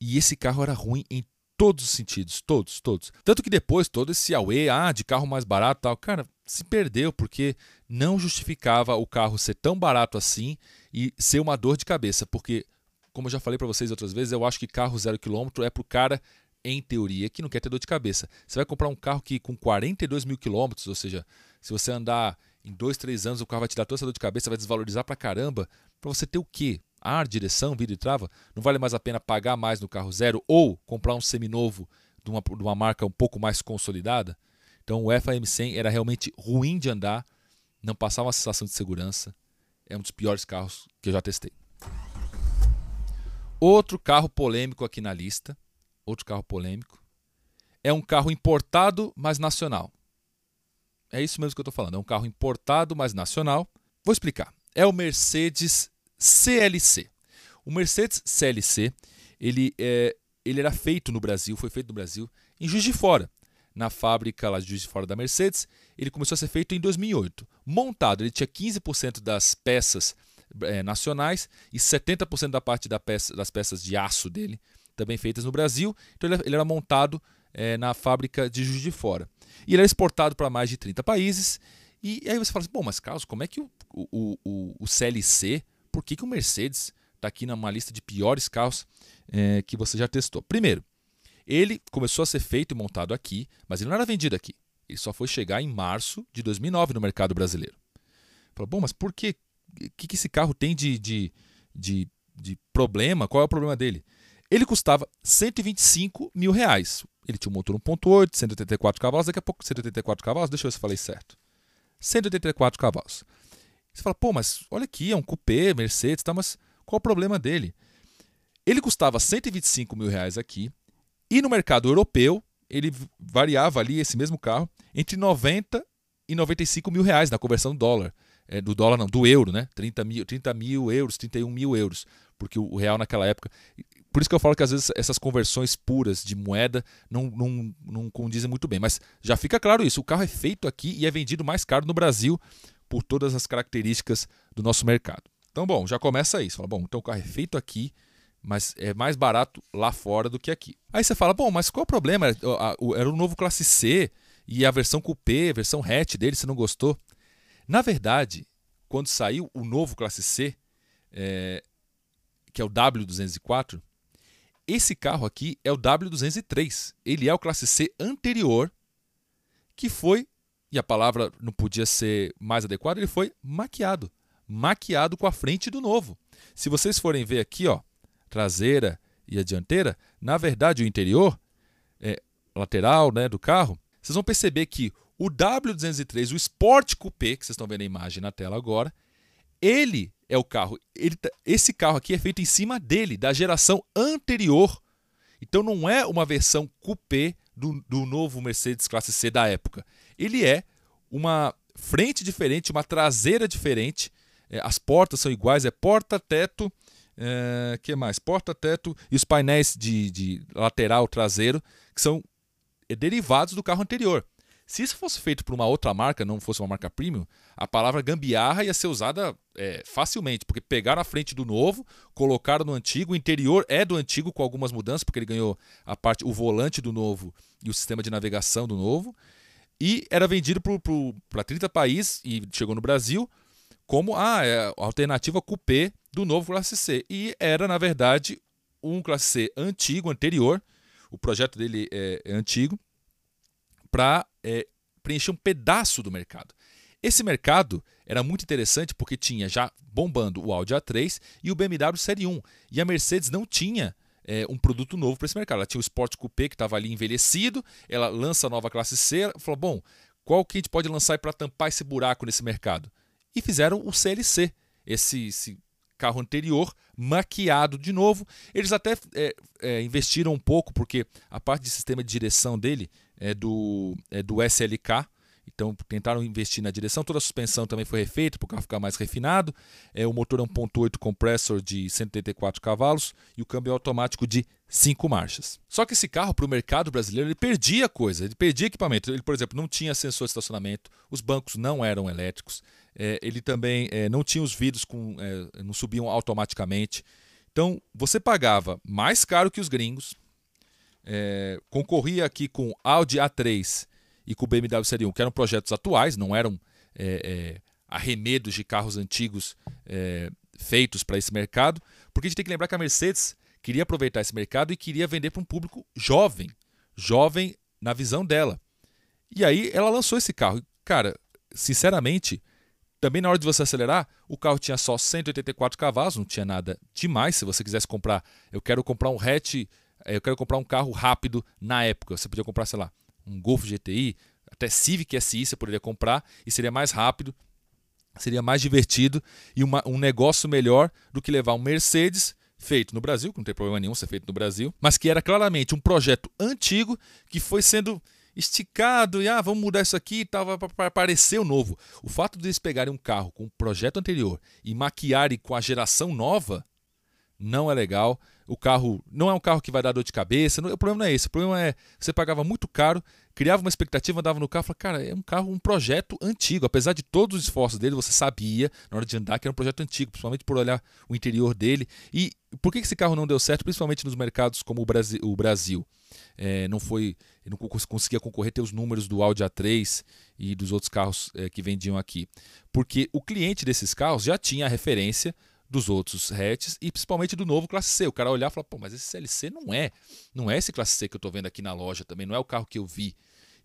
E esse carro era ruim em todos os sentidos, todos, todos. Tanto que depois todo esse away, ah, de carro mais barato tal, cara, se perdeu porque não justificava o carro ser tão barato assim e ser uma dor de cabeça, porque como eu já falei para vocês outras vezes, eu acho que carro zero quilômetro é para o cara em teoria, que não quer ter dor de cabeça. Você vai comprar um carro que com 42 mil quilômetros, ou seja, se você andar em dois, três anos, o carro vai te dar toda essa dor de cabeça, vai desvalorizar pra caramba. Para você ter o quê? Ar, direção, vidro e trava? Não vale mais a pena pagar mais no carro zero ou comprar um seminovo de uma, de uma marca um pouco mais consolidada? Então o FAM100 era realmente ruim de andar, não passava uma sensação de segurança. É um dos piores carros que eu já testei. Outro carro polêmico aqui na lista, outro carro polêmico, é um carro importado, mas nacional. É isso mesmo que eu estou falando. É um carro importado, mas nacional. Vou explicar. É o Mercedes CLC. O Mercedes CLC, ele, é, ele era feito no Brasil, foi feito no Brasil, em Juiz de Fora, na fábrica lá de Juiz de Fora da Mercedes. Ele começou a ser feito em 2008. Montado, ele tinha 15% das peças é, nacionais e 70% da parte da peça, das peças de aço dele também feitas no Brasil. Então ele, ele era montado é, na fábrica de Juiz de Fora. E ele era exportado para mais de 30 países. E, aí você fala assim, bom, mas Carlos, como é que o, o, o, o CLC, por que, que o Mercedes está aqui numa lista de piores carros é, que você já testou? Primeiro, ele começou a ser feito e montado aqui, mas ele não era vendido aqui. Ele só foi chegar em março de 2009 no mercado brasileiro. Falou, bom, mas por que? O que, que esse carro tem de, de, de, de problema? Qual é o problema dele? Ele custava 125 mil reais. Ele tinha um motor 1.8, 184 cavalos, daqui a pouco 184 cavalos, deixa eu ver se eu falei certo. 184 cavalos. Você fala, pô, mas olha aqui, é um coupé, Mercedes, tá, mas qual o problema dele? Ele custava 125 mil reais aqui, e no mercado europeu, ele variava ali, esse mesmo carro, entre 90 e 95 mil reais na conversão do dólar. É, do dólar não, do euro, né? 30 mil, 30 mil euros, 31 mil euros. Porque o real naquela época. Por isso que eu falo que às vezes essas conversões puras de moeda não, não, não condizem muito bem. Mas já fica claro isso: o carro é feito aqui e é vendido mais caro no Brasil por todas as características do nosso mercado. Então, bom, já começa isso. Fala, bom, então o carro é feito aqui, mas é mais barato lá fora do que aqui. Aí você fala, bom, mas qual é o problema? Era o novo Classe C e a versão Coupé, a versão hatch dele, você não gostou? Na verdade, quando saiu o novo Classe C, é, que é o W204, esse carro aqui é o W203. Ele é o classe C anterior, que foi, e a palavra não podia ser mais adequada, ele foi maquiado. Maquiado com a frente do novo. Se vocês forem ver aqui, ó, traseira e a dianteira, na verdade o interior, é, lateral né, do carro, vocês vão perceber que o W203, o Sport Coupé, que vocês estão vendo a imagem na tela agora, ele é o carro. Ele, tá, esse carro aqui é feito em cima dele, da geração anterior. Então não é uma versão coupé do, do novo Mercedes Classe C da época. Ele é uma frente diferente, uma traseira diferente. É, as portas são iguais, é porta, teto, é, que mais? Porta, teto e os painéis de, de lateral traseiro, que são derivados do carro anterior. Se isso fosse feito por uma outra marca, não fosse uma marca premium, a palavra gambiarra ia ser usada é, facilmente, porque pegaram a frente do novo, colocaram no antigo, o interior é do antigo com algumas mudanças, porque ele ganhou a parte, o volante do novo e o sistema de navegação do novo, e era vendido para 30 países e chegou no Brasil como ah, é a alternativa coupé do novo Classe C. E era, na verdade, um Classe C antigo, anterior, o projeto dele é, é antigo, para é, preencher um pedaço do mercado. Esse mercado era muito interessante porque tinha já bombando o Audi A3 e o BMW Série 1. E a Mercedes não tinha é, um produto novo para esse mercado. Ela tinha o Sport Coupé que estava ali envelhecido, ela lança a nova classe C, falou: bom, qual que a gente pode lançar para tampar esse buraco nesse mercado? E fizeram o CLC, esse, esse carro anterior, maquiado de novo. Eles até é, é, investiram um pouco, porque a parte de sistema de direção dele é do, é do SLK. Então tentaram investir na direção, toda a suspensão também foi refeita para o carro ficar mais refinado. É, o motor é 1.8 compressor de 184 cavalos e o câmbio automático de 5 marchas. Só que esse carro para o mercado brasileiro ele perdia coisa, ele perdia equipamento. Ele, por exemplo, não tinha sensor de estacionamento, os bancos não eram elétricos, é, ele também é, não tinha os vidros com, é, não subiam automaticamente. Então você pagava mais caro que os gringos, é, concorria aqui com Audi A3 e com BMW Série 1, que eram projetos atuais, não eram é, é, arremedos de carros antigos é, feitos para esse mercado, porque a gente tem que lembrar que a Mercedes queria aproveitar esse mercado e queria vender para um público jovem, jovem na visão dela. E aí ela lançou esse carro. Cara, sinceramente, também na hora de você acelerar, o carro tinha só 184 cavalos, não tinha nada demais. Se você quisesse comprar, eu quero comprar um hatch, eu quero comprar um carro rápido na época. Você podia comprar, sei lá, um Golf GTI, até Civic SI você poderia comprar e seria mais rápido, seria mais divertido e uma, um negócio melhor do que levar um Mercedes feito no Brasil, que não tem problema nenhum ser feito no Brasil, mas que era claramente um projeto antigo que foi sendo esticado e ah, vamos mudar isso aqui e tal, para parecer o novo. O fato de eles pegarem um carro com o projeto anterior e maquiarem com a geração nova não é legal. O carro não é um carro que vai dar dor de cabeça. o problema não é esse. O problema é você pagava muito caro, criava uma expectativa, andava no carro falava, cara, é um carro, um projeto antigo. Apesar de todos os esforços dele, você sabia na hora de andar que era um projeto antigo, principalmente por olhar o interior dele. E por que esse carro não deu certo, principalmente nos mercados como o Brasil? O Brasil? É, não foi, não conseguia concorrer ter os números do Audi A3 e dos outros carros é, que vendiam aqui, porque o cliente desses carros já tinha a referência dos outros hatches e principalmente do novo classe C. O cara olhar e falar, pô, mas esse CLC não é, não é esse classe C que eu estou vendo aqui na loja também, não é o carro que eu vi.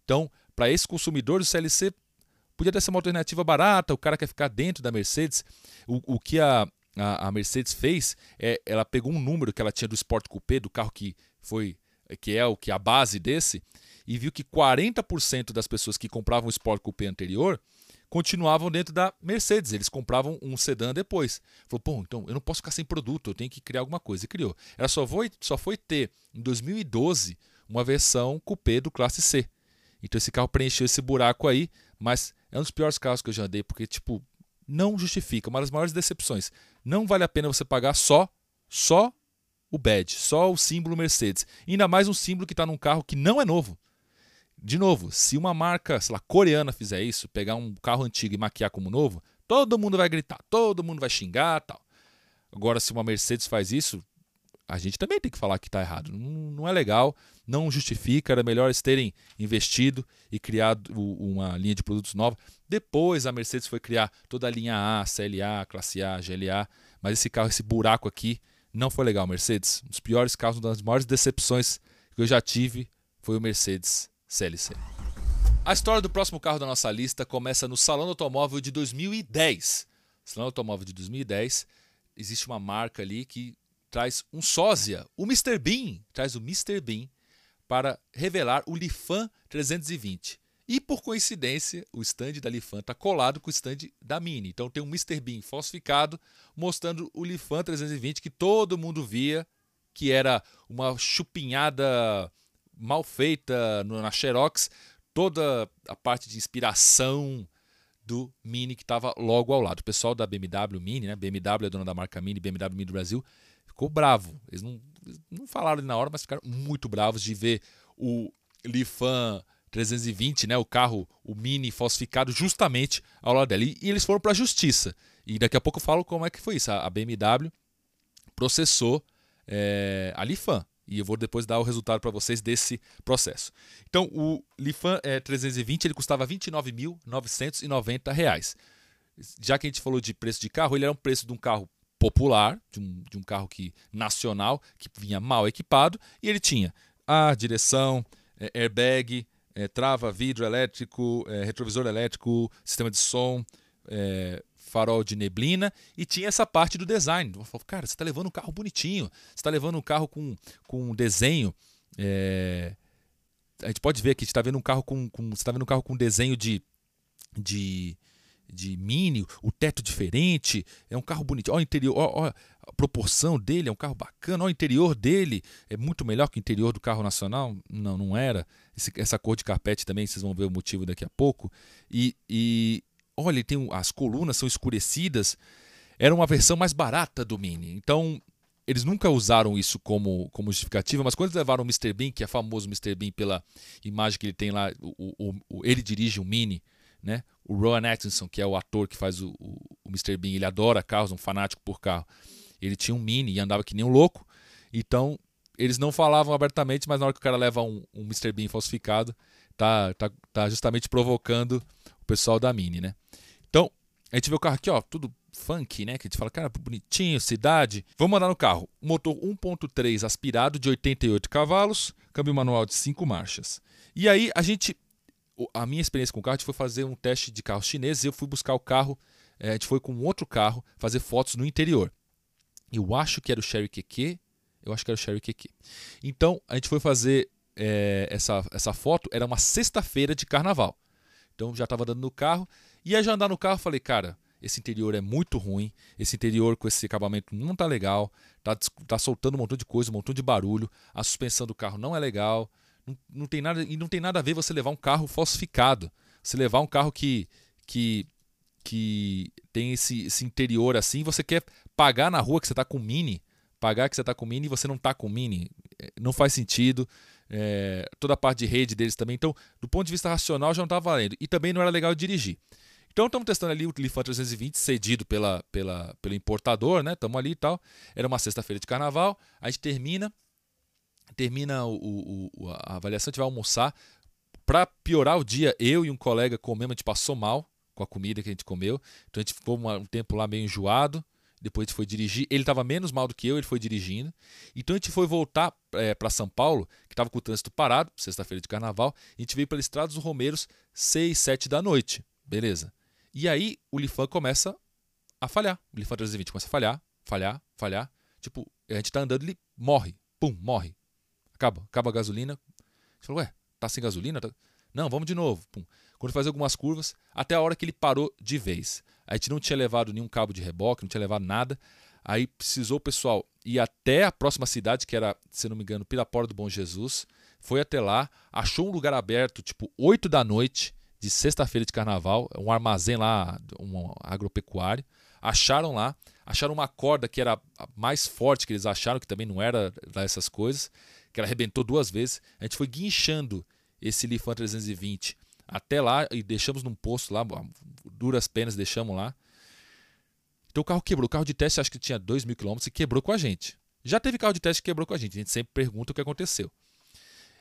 Então, para esse consumidor, o CLC podia ser uma alternativa barata, o cara quer ficar dentro da Mercedes. O, o que a, a, a, Mercedes fez é, ela pegou um número que ela tinha do Sport Coupé, do carro que foi que é o que é a base desse, e viu que 40% das pessoas que compravam o Sport Coupé anterior continuavam dentro da Mercedes, eles compravam um sedã depois. Falou, pô, então eu não posso ficar sem produto, eu tenho que criar alguma coisa. E criou. Ela só foi, só foi ter, em 2012, uma versão coupé do classe C. Então esse carro preencheu esse buraco aí, mas é um dos piores carros que eu já andei, porque, tipo, não justifica, uma das maiores decepções. Não vale a pena você pagar só, só o badge, só o símbolo Mercedes. E ainda mais um símbolo que está num carro que não é novo. De novo, se uma marca, sei lá, coreana fizer isso, pegar um carro antigo e maquiar como novo, todo mundo vai gritar, todo mundo vai xingar tal. Agora, se uma Mercedes faz isso, a gente também tem que falar que está errado. Não, não, é legal, não justifica. Era melhor eles terem investido e criado uma linha de produtos nova. Depois a Mercedes foi criar toda a linha A, CLA, classe A, GLA. Mas esse carro, esse buraco aqui, não foi legal, Mercedes. Um dos piores carros, uma das maiores decepções que eu já tive foi o Mercedes CLC. A história do próximo carro da nossa lista começa no Salão do Automóvel de 2010. Salão do Automóvel de 2010, existe uma marca ali que traz um sósia, o Mr. Bean, traz o Mr. Bean para revelar o Lifan 320. E por coincidência, o stand da Lifan está colado com o stand da Mini. Então tem um Mr. Bean falsificado mostrando o Lifan 320 que todo mundo via, que era uma chupinhada mal feita na Xerox, toda a parte de inspiração do Mini que estava logo ao lado. O pessoal da BMW Mini, né? BMW é dona da marca Mini, BMW Mini do Brasil, ficou bravo. Eles não, não falaram na hora, mas ficaram muito bravos de ver o Lifan 320, né, o carro, o Mini falsificado justamente ao lado dela. E, e eles foram para a justiça. E daqui a pouco eu falo como é que foi isso. A, a BMW processou é, a Lifan. E eu vou depois dar o resultado para vocês desse processo. Então, o Lifan é, 320 ele custava R$ 29.990. Já que a gente falou de preço de carro, ele era um preço de um carro popular, de um, de um carro que nacional, que vinha mal equipado, e ele tinha a direção, é, airbag, é, trava, vidro elétrico, retrovisor elétrico, sistema de som, é, farol de neblina e tinha essa parte do design. Eu cara, você está levando um carro bonitinho, você está levando um carro com, com um desenho. É... A gente pode ver que está vendo um carro com, com você está vendo um carro com desenho de, de de Mini, o teto diferente, é um carro bonito. Olha o interior, a proporção dele, é um carro bacana. O interior dele, é muito melhor que o interior do carro nacional. Não, não era. Esse, essa cor de carpete também, vocês vão ver o motivo daqui a pouco. E, e olha, tem as colunas são escurecidas. Era uma versão mais barata do Mini. Então, eles nunca usaram isso como, como justificativa, mas quando eles levaram o Mr. Bean, que é famoso Mr. Bean pela imagem que ele tem lá, o, o, o ele dirige um Mini, né? O Rowan Atkinson, que é o ator que faz o, o, o Mr. Bean, ele adora carros, um fanático por carro. Ele tinha um Mini e andava que nem um louco. Então, eles não falavam abertamente, mas na hora que o cara leva um, um Mr. Bean falsificado, tá, tá, tá justamente provocando o pessoal da Mini, né? Então, a gente vê o carro aqui, ó, tudo funk, né? Que a gente fala, cara, bonitinho, cidade. Vamos andar no carro. Motor 1.3 aspirado de 88 cavalos, câmbio manual de 5 marchas. E aí a gente, a minha experiência com o carro, a gente foi fazer um teste de carros chineses e eu fui buscar o carro, é, a gente foi com outro carro fazer fotos no interior. Eu acho que era o Sherry QQ, eu acho que era o Sherry QQ. Então a gente foi fazer é, essa, essa foto, era uma sexta-feira de carnaval. Então já estava andando no carro. E aí já andar no carro, falei, cara, esse interior é muito ruim, esse interior com esse acabamento não tá legal, tá, tá soltando um montão de coisa, um montão de barulho, a suspensão do carro não é legal, não, não tem nada, e não tem nada a ver você levar um carro falsificado, você levar um carro que, que, que tem esse, esse interior assim, você quer pagar na rua que você tá com Mini, pagar que você tá com Mini e você não tá com Mini, é, não faz sentido, é, toda a parte de rede deles também. Então, do ponto de vista racional, já não estava valendo. E também não era legal dirigir. Então estamos testando ali o Lifan 320 cedido pela, pela, pelo importador, né? Estamos ali e tal. Era uma sexta-feira de carnaval. A gente termina, termina o, o, a avaliação, a gente vai almoçar. Para piorar o dia, eu e um colega comemos, a gente passou mal com a comida que a gente comeu. Então a gente ficou um tempo lá meio enjoado. Depois foi dirigir. Ele estava menos mal do que eu, ele foi dirigindo. Então a gente foi voltar é, eh, para São Paulo, que estava com o trânsito parado, sexta-feira de carnaval. A gente veio pela Estrada dos Romeiros, 6, 7 da noite. Beleza. E aí o Lifan começa a falhar. O Lifan 320 começa a falhar, falhar, falhar. Tipo, a gente tá andando, ele morre. Pum, morre. Acaba, acaba a gasolina. A gente falou, ué, tá sem gasolina? Tá... Não, vamos de novo. Pum. Quando faz algumas curvas, até a hora que ele parou de vez. A gente não tinha levado nenhum cabo de reboque, não tinha levado nada. Aí precisou o pessoal ir até a próxima cidade, que era, se não me engano, Pirapora do Bom Jesus. Foi até lá, achou um lugar aberto, tipo 8 da noite de sexta-feira de carnaval, um armazém lá, um agropecuário. Acharam lá, acharam uma corda que era a mais forte que eles acharam, que também não era essas coisas, que ela arrebentou duas vezes. A gente foi guinchando esse Lifan 320 até lá e deixamos num posto lá, duras penas deixamos lá. Então o carro quebrou. O carro de teste acho que tinha 2 mil quilômetros e quebrou com a gente. Já teve carro de teste que quebrou com a gente. A gente sempre pergunta o que aconteceu.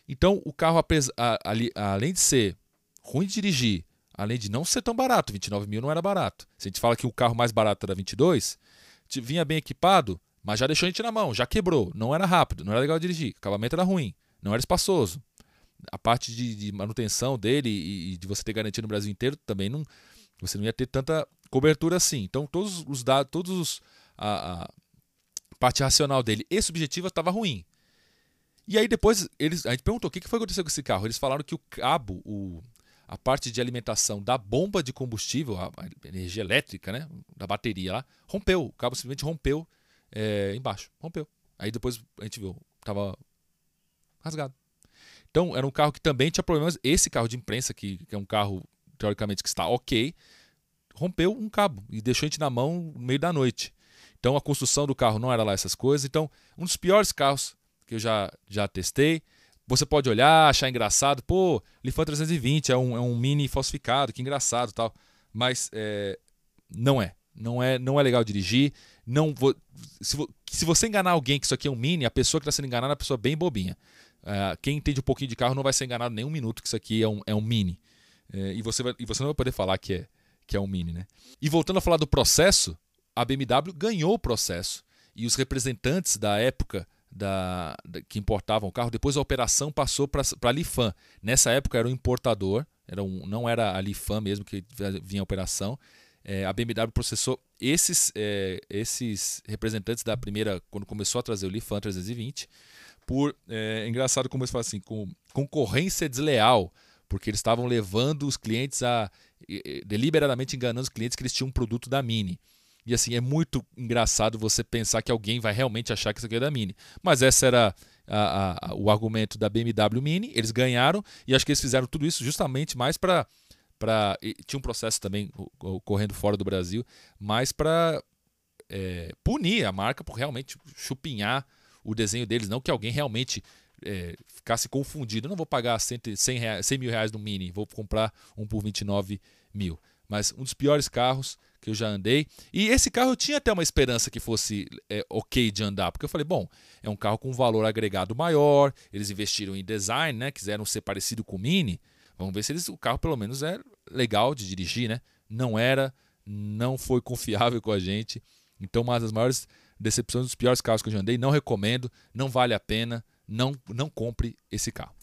Então o carro, além de ser ruim de dirigir, além de não ser tão barato, 29 mil não era barato. Se a gente fala que o carro mais barato era 22, vinha bem equipado, mas já deixou a gente na mão, já quebrou, não era rápido, não era legal dirigir, acabamento era ruim, não era espaçoso. A parte de, de manutenção dele e, e, de você ter garantia no Brasil inteiro também não, você não ia ter tanta cobertura assim. Então todos os dados, todos os a, a parte racional dele e subjetiva estava ruim. E aí depois eles, a gente perguntou o que foi acontecer com esse carro. Eles falaram que o cabo, o, a parte de alimentação da bomba de combustível, a, energia elétrica, né, da bateria lá, rompeu. O cabo simplesmente rompeu é, embaixo. Rompeu. Aí depois a gente viu, estava rasgado. Então era um carro que também tinha problemas. Esse carro de imprensa, que, que é um carro teoricamente que está ok, rompeu um cabo e deixou a gente na mão no meio da noite. Então a construção do carro não era lá essas coisas. Então, um dos piores carros que eu já, já testei. Você pode olhar, achar engraçado, pô, Lifan 320 é um, é um mini falsificado, que engraçado tal. Mas é, não é. Não é, não é legal dirigir. Não vou, se, se, você enganar alguém que isso aqui é um mini, a pessoa que está sendo enganada é uma pessoa bem bobinha. É, quem entende um pouquinho de carro não vai ser enganado nem um minuto que isso aqui é um, é um mini. É, e, você vai, e você não vai poder falar que é, que é um mini. Né? E voltando a falar do processo, a BMW ganhou o processo. E os representantes da época da, da, que importavam o carro. Depois a operação passou para a Lifan. Nessa época era um importador, era um, não era a Lifan mesmo que vinha a operação. É, a BMW processou esses, é, esses representantes da primeira, quando começou a trazer o Lifan 320, por, é, engraçado como eles falam assim, com concorrência desleal, porque eles estavam levando os clientes a, deliberadamente enganando os clientes que eles tinham um produto da Mini. E assim, é muito engraçado você pensar que alguém vai realmente achar que isso aqui é da Mini. Mas essa era a, a, o argumento da BMW Mini, eles ganharam e acho que eles fizeram tudo isso justamente mais para. Tinha um processo também ocorrendo fora do Brasil, mais para é, punir a marca por realmente chupinhar o desenho deles, não que alguém realmente é, ficasse confundido. Eu não vou pagar 100, 100, reais, 100 mil reais no Mini, vou comprar um por 29 mil. Mas um dos piores carros, que eu já andei. E esse carro eu tinha até uma esperança que fosse é, ok de andar, porque eu falei, bom, é um carro com valor agregado maior, eles investiram em design, né? Quiseram ser parecido com o Mini. Vamos ver se eles, o carro pelo menos é legal de dirigir, né? Não era, não foi confiável com a gente. Então, uma das maiores decepções, dos piores carros que eu já andei. Não recomendo, não vale a pena, não, não compre esse carro.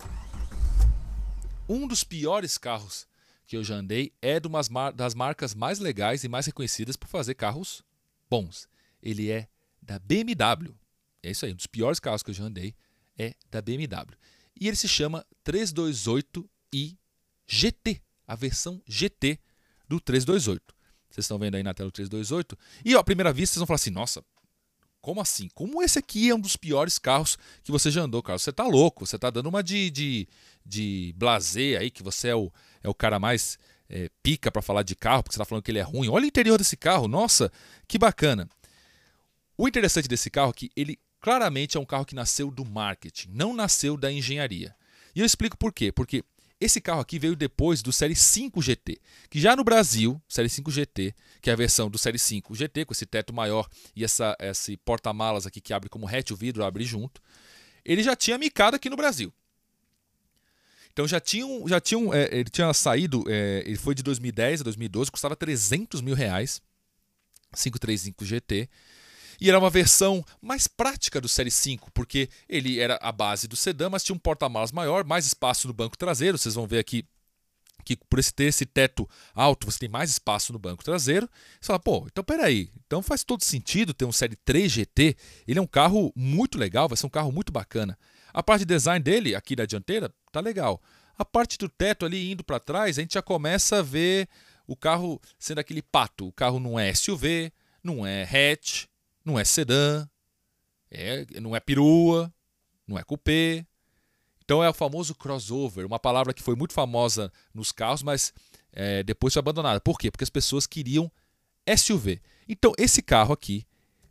Um dos piores carros que eu já andei é de umas mar das marcas mais legais e mais reconhecidas por fazer carros bons. Ele é da BMW. É isso aí, um dos piores carros que eu já andei é da BMW. E ele se chama 328i GT, a versão GT do 328. Vocês estão vendo aí na tela o 328. E ó, à primeira vista vocês vão falar assim: nossa, como assim? Como esse aqui é um dos piores carros que você já andou, Carlos? Você tá louco, você tá dando uma de, de, de blazer aí, que você é o, é o cara mais é, pica para falar de carro, porque você tá falando que ele é ruim. Olha o interior desse carro, nossa, que bacana. O interessante desse carro é que ele claramente é um carro que nasceu do marketing, não nasceu da engenharia. E eu explico por quê. Porque esse carro aqui veio depois do Série 5 GT, que já no Brasil, Série 5 GT, que é a versão do Série 5 GT, com esse teto maior e essa, esse porta-malas aqui que abre como hatch, o vidro abre junto, ele já tinha micado aqui no Brasil. Então já tinham, já tinham, é, ele tinha saído, é, ele foi de 2010 a 2012, custava 300 mil reais, 535 GT. E era uma versão mais prática do Série 5, porque ele era a base do sedã, mas tinha um porta-malas maior, mais espaço no banco traseiro. Vocês vão ver aqui que por esse ter esse teto alto, você tem mais espaço no banco traseiro. Você fala, pô, então peraí, então faz todo sentido ter um Série 3 GT. Ele é um carro muito legal, vai ser um carro muito bacana. A parte de design dele, aqui da dianteira, tá legal. A parte do teto ali indo para trás, a gente já começa a ver o carro sendo aquele pato. O carro não é SUV, não é hatch, não é sedã, é, não é perua, não é coupé. Então é o famoso crossover, uma palavra que foi muito famosa nos carros, mas é, depois foi abandonada. Por quê? Porque as pessoas queriam SUV. Então esse carro aqui,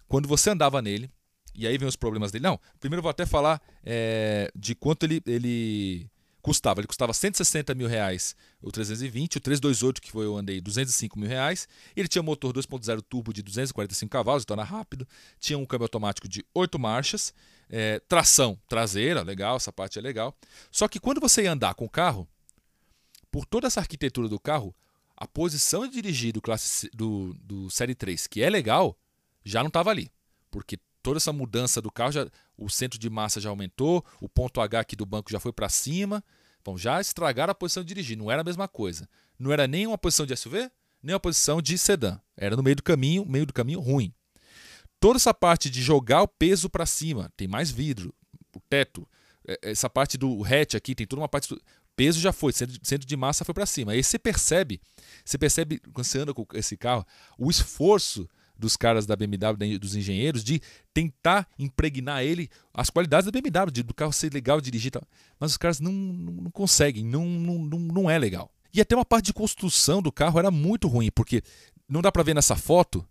quando você andava nele, e aí vem os problemas dele. Não, primeiro eu vou até falar é, de quanto ele, ele custava. Ele custava 160 mil reais o 320, o 328 que foi eu andei 205 mil reais. Ele tinha motor 2.0 turbo de 245 cavalos, então era rápido. Tinha um câmbio automático de 8 marchas, é, tração traseira, legal, essa parte é legal. Só que quando você ia andar com o carro, por toda essa arquitetura do carro, a posição de dirigir do, classe, do, do Série 3, que é legal, já não estava ali. Porque toda essa mudança do carro, já, o centro de massa já aumentou, o ponto H aqui do banco já foi para cima. Então já estragaram a posição de dirigir, não era a mesma coisa. Não era nem uma posição de SUV, nem uma posição de sedã. Era no meio do caminho, meio do caminho ruim. Toda essa parte de jogar o peso para cima, tem mais vidro, o teto, é, essa parte do hatch aqui, tem toda uma parte do peso já foi, centro de massa foi para cima. Aí você percebe, você percebe quando você anda com esse carro, o esforço dos caras da BMW, dos engenheiros, de tentar impregnar ele as qualidades da BMW, do carro ser legal dirigir. Tal. Mas os caras não, não, não conseguem, não, não, não é legal. E até uma parte de construção do carro era muito ruim, porque não dá para ver nessa foto,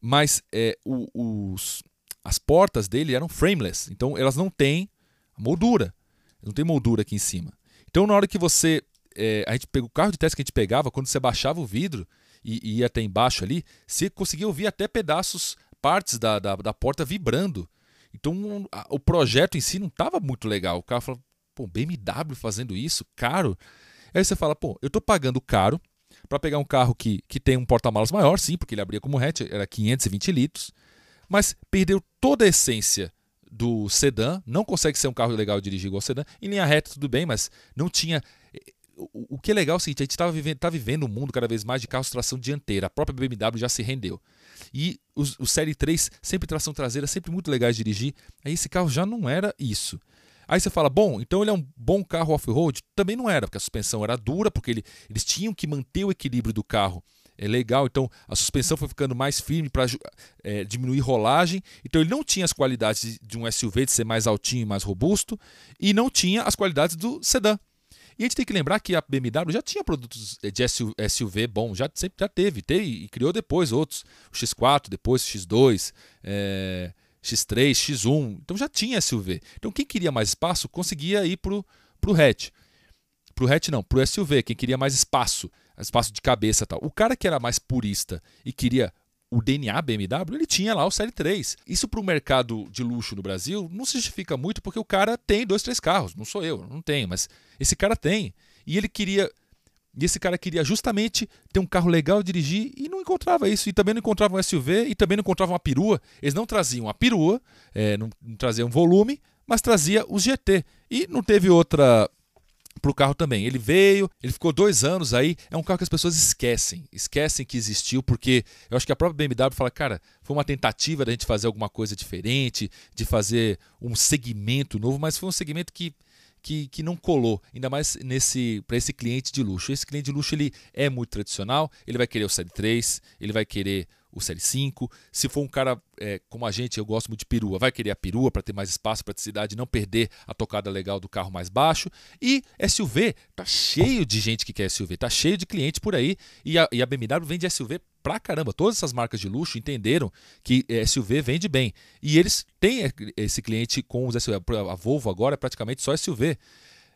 mas é, o, os, as portas dele eram frameless, então elas não têm moldura, não tem moldura aqui em cima. Então na hora que você é, a gente pegou o carro de teste que a gente pegava, quando você baixava o vidro, e, e ia até embaixo ali, você conseguia ouvir até pedaços, partes da, da, da porta vibrando. Então a, o projeto em si não estava muito legal. O cara falou, pô, BMW fazendo isso, caro. Aí você fala, pô, eu estou pagando caro para pegar um carro que, que tem um porta-malas maior, sim, porque ele abria como hatch, era 520 litros, mas perdeu toda a essência do sedã, não consegue ser um carro legal dirigir igual sedã. Em linha reta, tudo bem, mas não tinha o, o que é legal é o seguinte, a gente está vivendo, tá vivendo um mundo cada vez mais de carros tração dianteira. A própria BMW já se rendeu. E os, o Série 3, sempre tração traseira, sempre muito legais de dirigir. Aí esse carro já não era isso. Aí você fala, bom, então ele é um bom carro off-road? Também não era, porque a suspensão era dura, porque ele, eles tinham que manter o equilíbrio do carro. É legal, então a suspensão foi ficando mais firme para é, diminuir rolagem. Então ele não tinha as qualidades de um SUV, de ser mais altinho e mais robusto, e não tinha as qualidades do sedã. E a gente tem que lembrar que a BMW já tinha produtos de SUV bom, já sempre já teve, teve e criou depois outros, o X4, depois o X2, é, X3, X1, então já tinha SUV. Então quem queria mais espaço conseguia ir para o hatch. Para o hatch não, para o SUV, quem queria mais espaço. espaço de cabeça tal. O cara que era mais purista e queria o DNA BMW, ele tinha lá o Série 3. Isso para o mercado de luxo no Brasil não se justifica muito porque o cara tem dois, três carros. Não sou eu, não tenho, mas esse cara tem. E ele queria. E esse cara queria justamente ter um carro legal dirigir e não encontrava isso. E também não encontrava um SUV e também não encontrava uma perua. Eles não traziam a perua, é, não, não traziam volume, mas trazia os GT. E não teve outra para o carro também. Ele veio, ele ficou dois anos aí. É um carro que as pessoas esquecem, esquecem que existiu, porque eu acho que a própria BMW fala, cara, foi uma tentativa da gente fazer alguma coisa diferente, de fazer um segmento novo, mas foi um segmento que que, que não colou, ainda mais nesse para esse cliente de luxo. Esse cliente de luxo ele é muito tradicional, ele vai querer o Série 3, ele vai querer o Série 5. Se for um cara é, como a gente, eu gosto muito de perua, vai querer a perua para ter mais espaço, praticidade, não perder a tocada legal do carro mais baixo. E SUV, tá cheio de gente que quer SUV, tá cheio de cliente por aí. E a, e a BMW vende SUV pra caramba. Todas essas marcas de luxo entenderam que SUV vende bem. E eles têm esse cliente com os SUV. A Volvo agora é praticamente só SUV.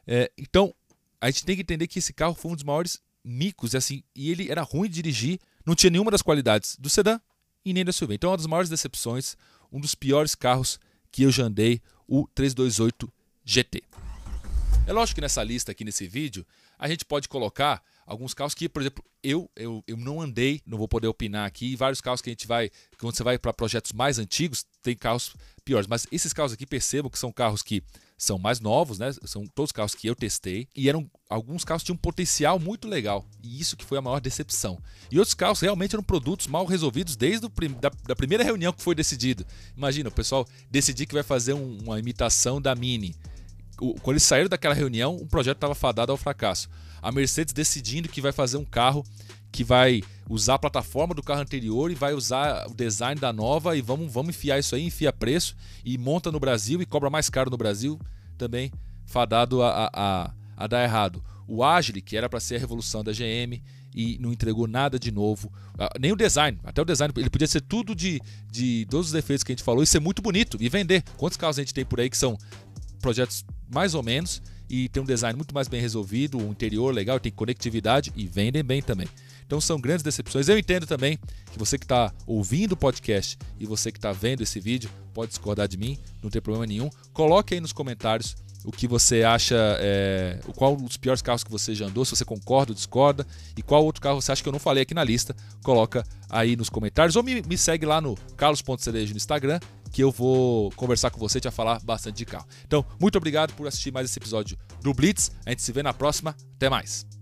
É, então, a gente tem que entender que esse carro foi um dos maiores micos, assim, e ele era ruim de dirigir, não tinha nenhuma das qualidades do sedã e nem do SUV. Então, é uma das maiores decepções, um dos piores carros que eu já andei, o 328 GT. É lógico que nessa lista aqui nesse vídeo, a gente pode colocar alguns carros que, por exemplo, eu, eu, eu não andei, não vou poder opinar aqui, vários carros que a gente vai, quando você vai para projetos mais antigos, tem carros piores. Mas esses carros aqui, percebam que são carros que são mais novos, né? São todos carros que eu testei e eram alguns carros tinham um potencial muito legal e isso que foi a maior decepção. E outros carros realmente eram produtos mal resolvidos desde o, da, da, primeira reunião que foi decidido. Imagina o pessoal decidir que vai fazer um, uma imitação da Mini. O, quando eles saíram daquela reunião, o projeto estava fadado ao fracasso. A Mercedes decidindo que vai fazer um carro que vai usar a plataforma do carro anterior e vai usar o design da nova e vamos, vamos enfiar isso aí, enfia preço e monta no Brasil e cobra mais caro no Brasil, também fadado a, a, a dar errado. O Agile, que era para ser a revolução da GM e não entregou nada de novo, ah, nem o design, até o design, ele podia ser tudo de, de todos os defeitos que a gente falou e ser muito bonito e vender. Quantos carros a gente tem por aí que são projetos mais ou menos e tem um design muito mais bem resolvido, um interior legal, tem conectividade e vendem bem também. Então são grandes decepções. Eu entendo também que você que está ouvindo o podcast e você que está vendo esse vídeo pode discordar de mim, não tem problema nenhum. Coloque aí nos comentários o que você acha, é, qual os piores carros que você já andou, se você concorda ou discorda, e qual outro carro você acha que eu não falei aqui na lista, coloca aí nos comentários, ou me, me segue lá no carlos.cerejo no Instagram, que eu vou conversar com você e te falar bastante de carro. Então, muito obrigado por assistir mais esse episódio do Blitz, a gente se vê na próxima, até mais!